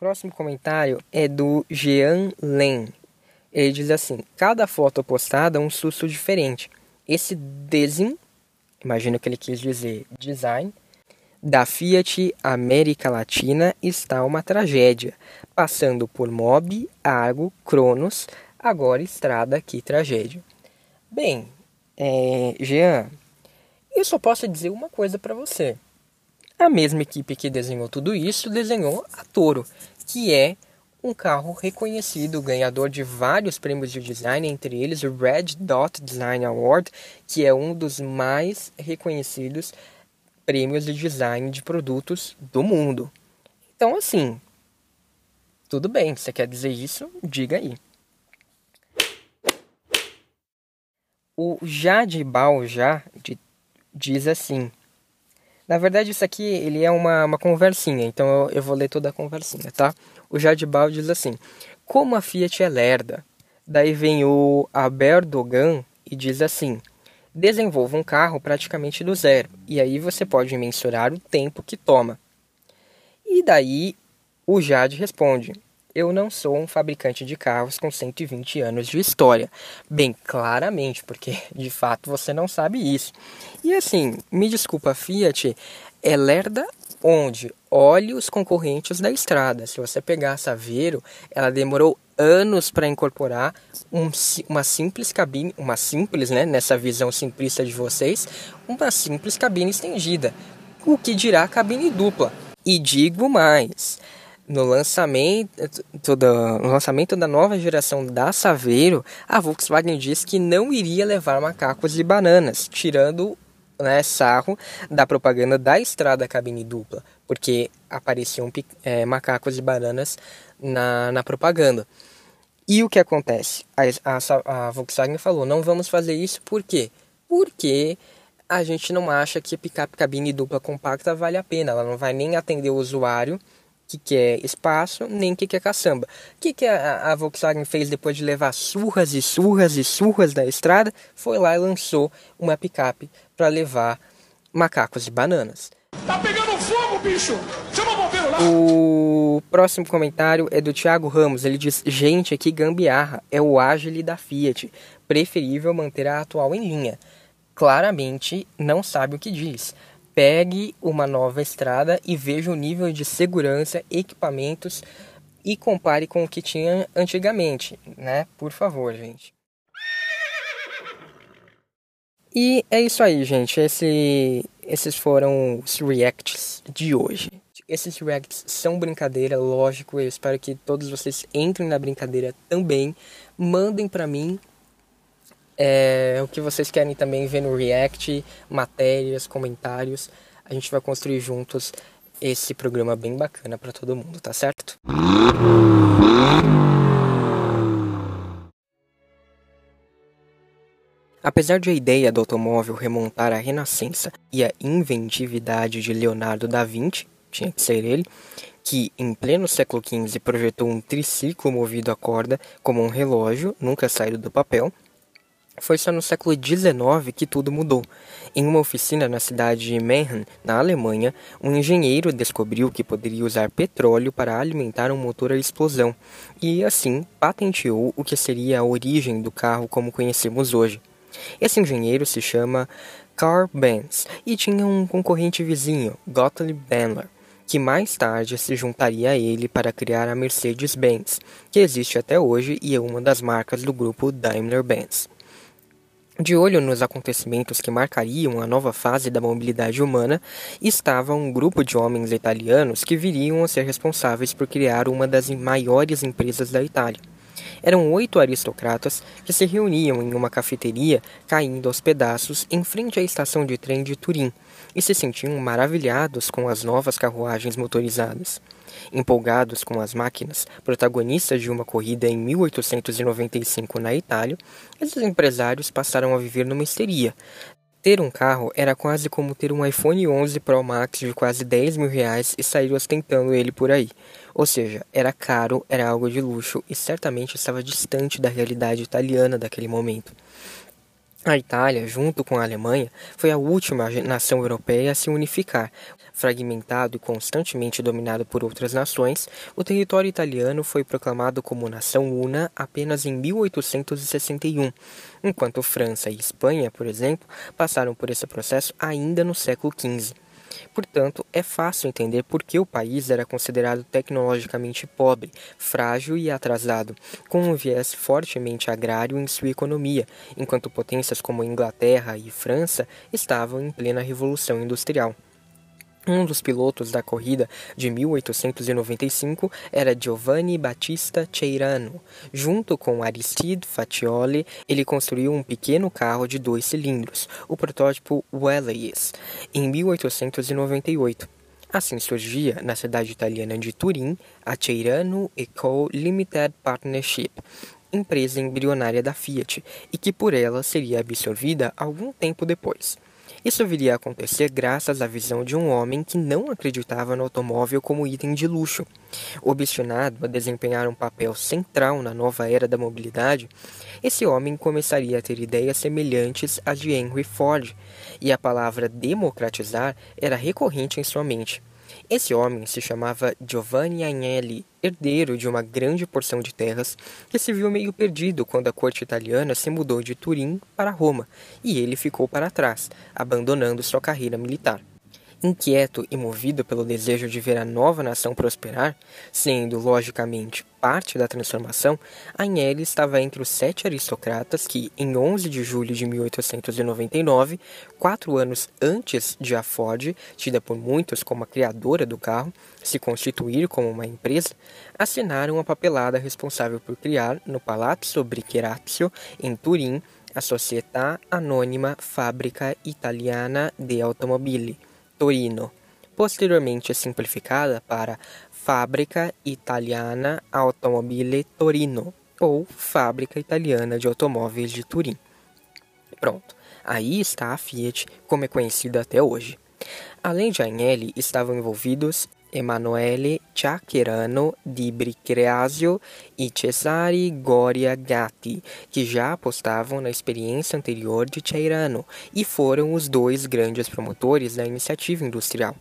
Próximo comentário é do Jean Len. Ele diz assim: cada foto postada é um susto diferente. Esse design, imagino que ele quis dizer design, da Fiat América Latina está uma tragédia, passando por Mob, Argo, Cronos, agora Estrada, que tragédia. Bem, é, Jean, eu só posso dizer uma coisa para você. A mesma equipe que desenhou tudo isso desenhou a Toro, que é um carro reconhecido, ganhador de vários prêmios de design, entre eles o Red Dot Design Award, que é um dos mais reconhecidos prêmios de design de produtos do mundo. Então, assim, tudo bem, você quer dizer isso? Diga aí. O Jade já diz assim. Na verdade, isso aqui ele é uma, uma conversinha, então eu, eu vou ler toda a conversinha, tá? O Jadibal diz assim: Como a Fiat é lerda. Daí vem o Aberdogan e diz assim: Desenvolva um carro praticamente do zero, e aí você pode mensurar o tempo que toma. E daí o Jade responde: Eu não sou um fabricante de carros com 120 anos de história. Bem, claramente, porque de fato você não sabe isso. E assim, me desculpa, Fiat é lerda onde? Olhe os concorrentes da estrada. Se você pegar a Saveiro, ela demorou anos para incorporar um, uma simples cabine, uma simples, né, nessa visão simplista de vocês, uma simples cabine estendida. O que dirá cabine dupla? E digo mais, no lançamento, da, no lançamento da nova geração da Saveiro, a Volkswagen disse que não iria levar macacos e bananas, tirando né, sarro da propaganda da estrada cabine dupla, porque apareciam é, macacos e bananas na, na propaganda. E o que acontece? A, a, a Volkswagen falou, não vamos fazer isso, por quê? Porque a gente não acha que a picape cabine dupla compacta vale a pena. Ela não vai nem atender o usuário que quer espaço, nem que quer caçamba. O que, que a, a, Volkswagen fez depois de levar surras e surras e surras da estrada? Foi lá e lançou uma picape para levar macacos e bananas. Tá pegando fogo, bicho! Chama o bombeiro lá! O próximo comentário é do Thiago Ramos. Ele diz: Gente, que gambiarra! É o Agile da Fiat. Preferível manter a atual em linha claramente não sabe o que diz. Pegue uma nova estrada e veja o nível de segurança, equipamentos e compare com o que tinha antigamente, né? Por favor, gente. E é isso aí, gente. Esse, esses foram os reacts de hoje. Esses reacts são brincadeira, lógico. Eu espero que todos vocês entrem na brincadeira também. Mandem para mim é, o que vocês querem também ver no React, matérias, comentários. A gente vai construir juntos esse programa bem bacana para todo mundo, tá certo? Apesar de a ideia do automóvel remontar à renascença e à inventividade de Leonardo da Vinci, tinha que ser ele, que em pleno século XV projetou um triciclo movido a corda como um relógio, nunca saído do papel, foi só no século XIX que tudo mudou. Em uma oficina na cidade de Mannheim, na Alemanha, um engenheiro descobriu que poderia usar petróleo para alimentar um motor a explosão e, assim, patenteou o que seria a origem do carro como conhecemos hoje. Esse engenheiro se chama Carl Benz e tinha um concorrente vizinho, Gottlieb Daimler, que mais tarde se juntaria a ele para criar a Mercedes-Benz, que existe até hoje e é uma das marcas do grupo Daimler-Benz. De olho nos acontecimentos que marcariam a nova fase da mobilidade humana, estava um grupo de homens italianos que viriam a ser responsáveis por criar uma das maiores empresas da Itália. Eram oito aristocratas que se reuniam em uma cafeteria caindo aos pedaços em frente à estação de trem de Turim e se sentiam maravilhados com as novas carruagens motorizadas. Empolgados com as máquinas, protagonistas de uma corrida em 1895 na Itália, esses empresários passaram a viver numa histeria. Ter um carro era quase como ter um iPhone 11 Pro Max de quase 10 mil reais e sair ostentando ele por aí. Ou seja, era caro, era algo de luxo e certamente estava distante da realidade italiana daquele momento. A Itália, junto com a Alemanha, foi a última nação europeia a se unificar. Fragmentado e constantemente dominado por outras nações, o território italiano foi proclamado como nação una apenas em 1861, enquanto França e Espanha, por exemplo, passaram por esse processo ainda no século XV. Portanto, é fácil entender por que o país era considerado tecnologicamente pobre, frágil e atrasado, com um viés fortemente agrário em sua economia, enquanto potências como Inglaterra e França estavam em plena revolução industrial. Um dos pilotos da corrida de 1895 era Giovanni Battista Ceirano. Junto com Aristide Faccioli, ele construiu um pequeno carro de dois cilindros, o protótipo Welles, em 1898. Assim surgia, na cidade italiana de Turim, a Ceirano Eco Limited Partnership, empresa embrionária da Fiat, e que por ela seria absorvida algum tempo depois. Isso viria a acontecer graças à visão de um homem que não acreditava no automóvel como item de luxo. Obstinado a desempenhar um papel central na nova era da mobilidade, esse homem começaria a ter ideias semelhantes às de Henry Ford, e a palavra democratizar era recorrente em sua mente. Esse homem se chamava Giovanni Agnelli, herdeiro de uma grande porção de terras que se viu meio perdido quando a corte italiana se mudou de Turim para Roma, e ele ficou para trás, abandonando sua carreira militar. Inquieto e movido pelo desejo de ver a nova nação prosperar, sendo, logicamente, parte da transformação, Agnelli estava entre os sete aristocratas que, em 11 de julho de 1899, quatro anos antes de a Ford, tida por muitos como a criadora do carro, se constituir como uma empresa, assinaram a papelada responsável por criar, no Palazzo Bricherazzo, em Turim, a Società Anônima Fábrica Italiana de Automobili, Torino, posteriormente simplificada para Fábrica Italiana Automobile Torino ou Fábrica Italiana de Automóveis de Turim. Pronto, aí está a Fiat, como é conhecida até hoje. Além de Agnelli, estavam envolvidos Emanuele Ciaccherano di Bricreasio e Cesare Goria Gatti, que já apostavam na experiência anterior de Ceirano e foram os dois grandes promotores da iniciativa industrial.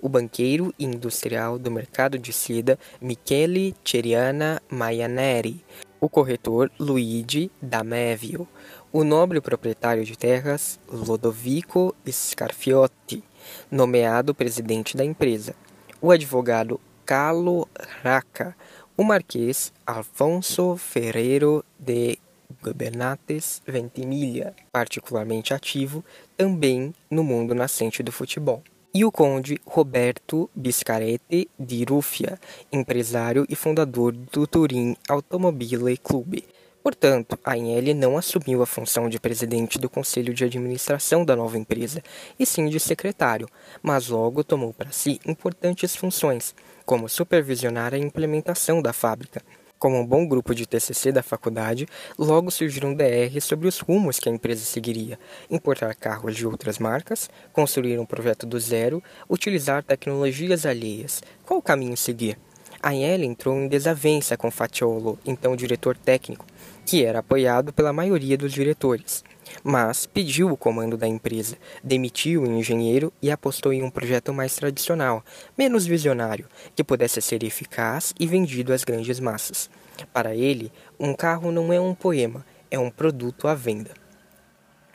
O banqueiro industrial do mercado de seda Michele Ceriana Maianeri, o corretor Luigi Damevio, o nobre proprietário de terras Lodovico Scarfiotti, nomeado presidente da empresa, o advogado Carlo Raca, o marquês Alfonso Ferreiro de Gobernates Ventimiglia, particularmente ativo também no mundo nascente do futebol, e o conde Roberto Biscarete di Ruffia, empresário e fundador do Turim Automobile Clube, Portanto, a Agnelli não assumiu a função de presidente do conselho de administração da nova empresa, e sim de secretário, mas logo tomou para si importantes funções, como supervisionar a implementação da fábrica. Como um bom grupo de TCC da faculdade, logo surgiram DR sobre os rumos que a empresa seguiria: importar carros de outras marcas, construir um projeto do zero, utilizar tecnologias alheias. Qual o caminho seguir? A Agnelli entrou em desavença com Facciolo, então diretor técnico, que era apoiado pela maioria dos diretores, mas pediu o comando da empresa, demitiu o engenheiro e apostou em um projeto mais tradicional, menos visionário, que pudesse ser eficaz e vendido às grandes massas. Para ele, um carro não é um poema, é um produto à venda.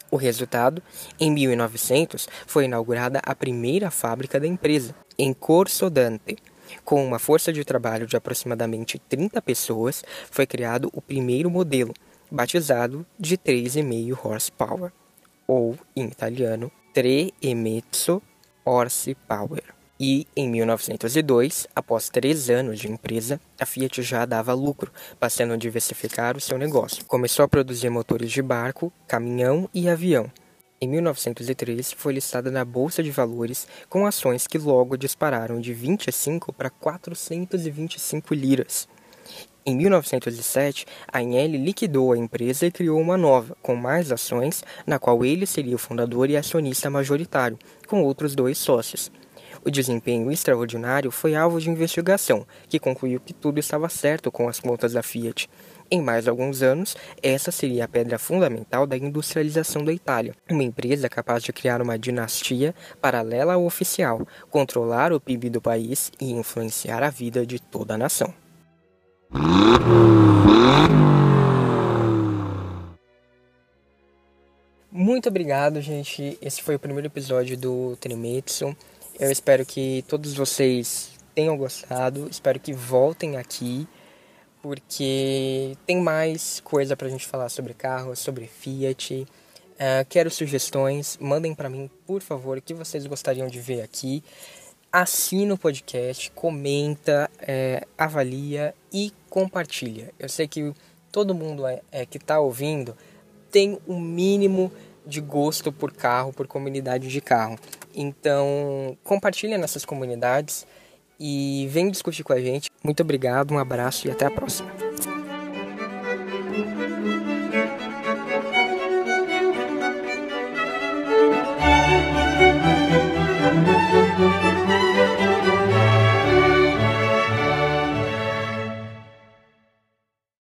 O resultado, em 1900, foi inaugurada a primeira fábrica da empresa, em Corso Dante, com uma força de trabalho de aproximadamente 30 pessoas, foi criado o primeiro modelo, batizado de 3,5 horsepower, ou, em italiano, 3,5 horsepower. E, em 1902, após três anos de empresa, a Fiat já dava lucro, passando a diversificar o seu negócio. Começou a produzir motores de barco, caminhão e avião, em 1903, foi listada na Bolsa de Valores com ações que logo dispararam de 25 para 425 liras. Em 1907, a Agnelli liquidou a empresa e criou uma nova, com mais ações, na qual ele seria o fundador e acionista majoritário, com outros dois sócios. O desempenho extraordinário foi alvo de investigação, que concluiu que tudo estava certo com as contas da Fiat. Em mais alguns anos, essa seria a pedra fundamental da industrialização da Itália, uma empresa capaz de criar uma dinastia paralela ao oficial, controlar o PIB do país e influenciar a vida de toda a nação. Muito obrigado, gente. Esse foi o primeiro episódio do Trimetsu. Eu espero que todos vocês tenham gostado. Espero que voltem aqui porque tem mais coisa pra gente falar sobre carros, sobre Fiat. Uh, quero sugestões, mandem para mim, por favor, o que vocês gostariam de ver aqui. assina o podcast, comenta, é, avalia e compartilha. Eu sei que todo mundo é, é que está ouvindo tem o um mínimo de gosto por carro, por comunidade de carro. Então, compartilha nessas comunidades e vem discutir com a gente. Muito obrigado, um abraço e até a próxima.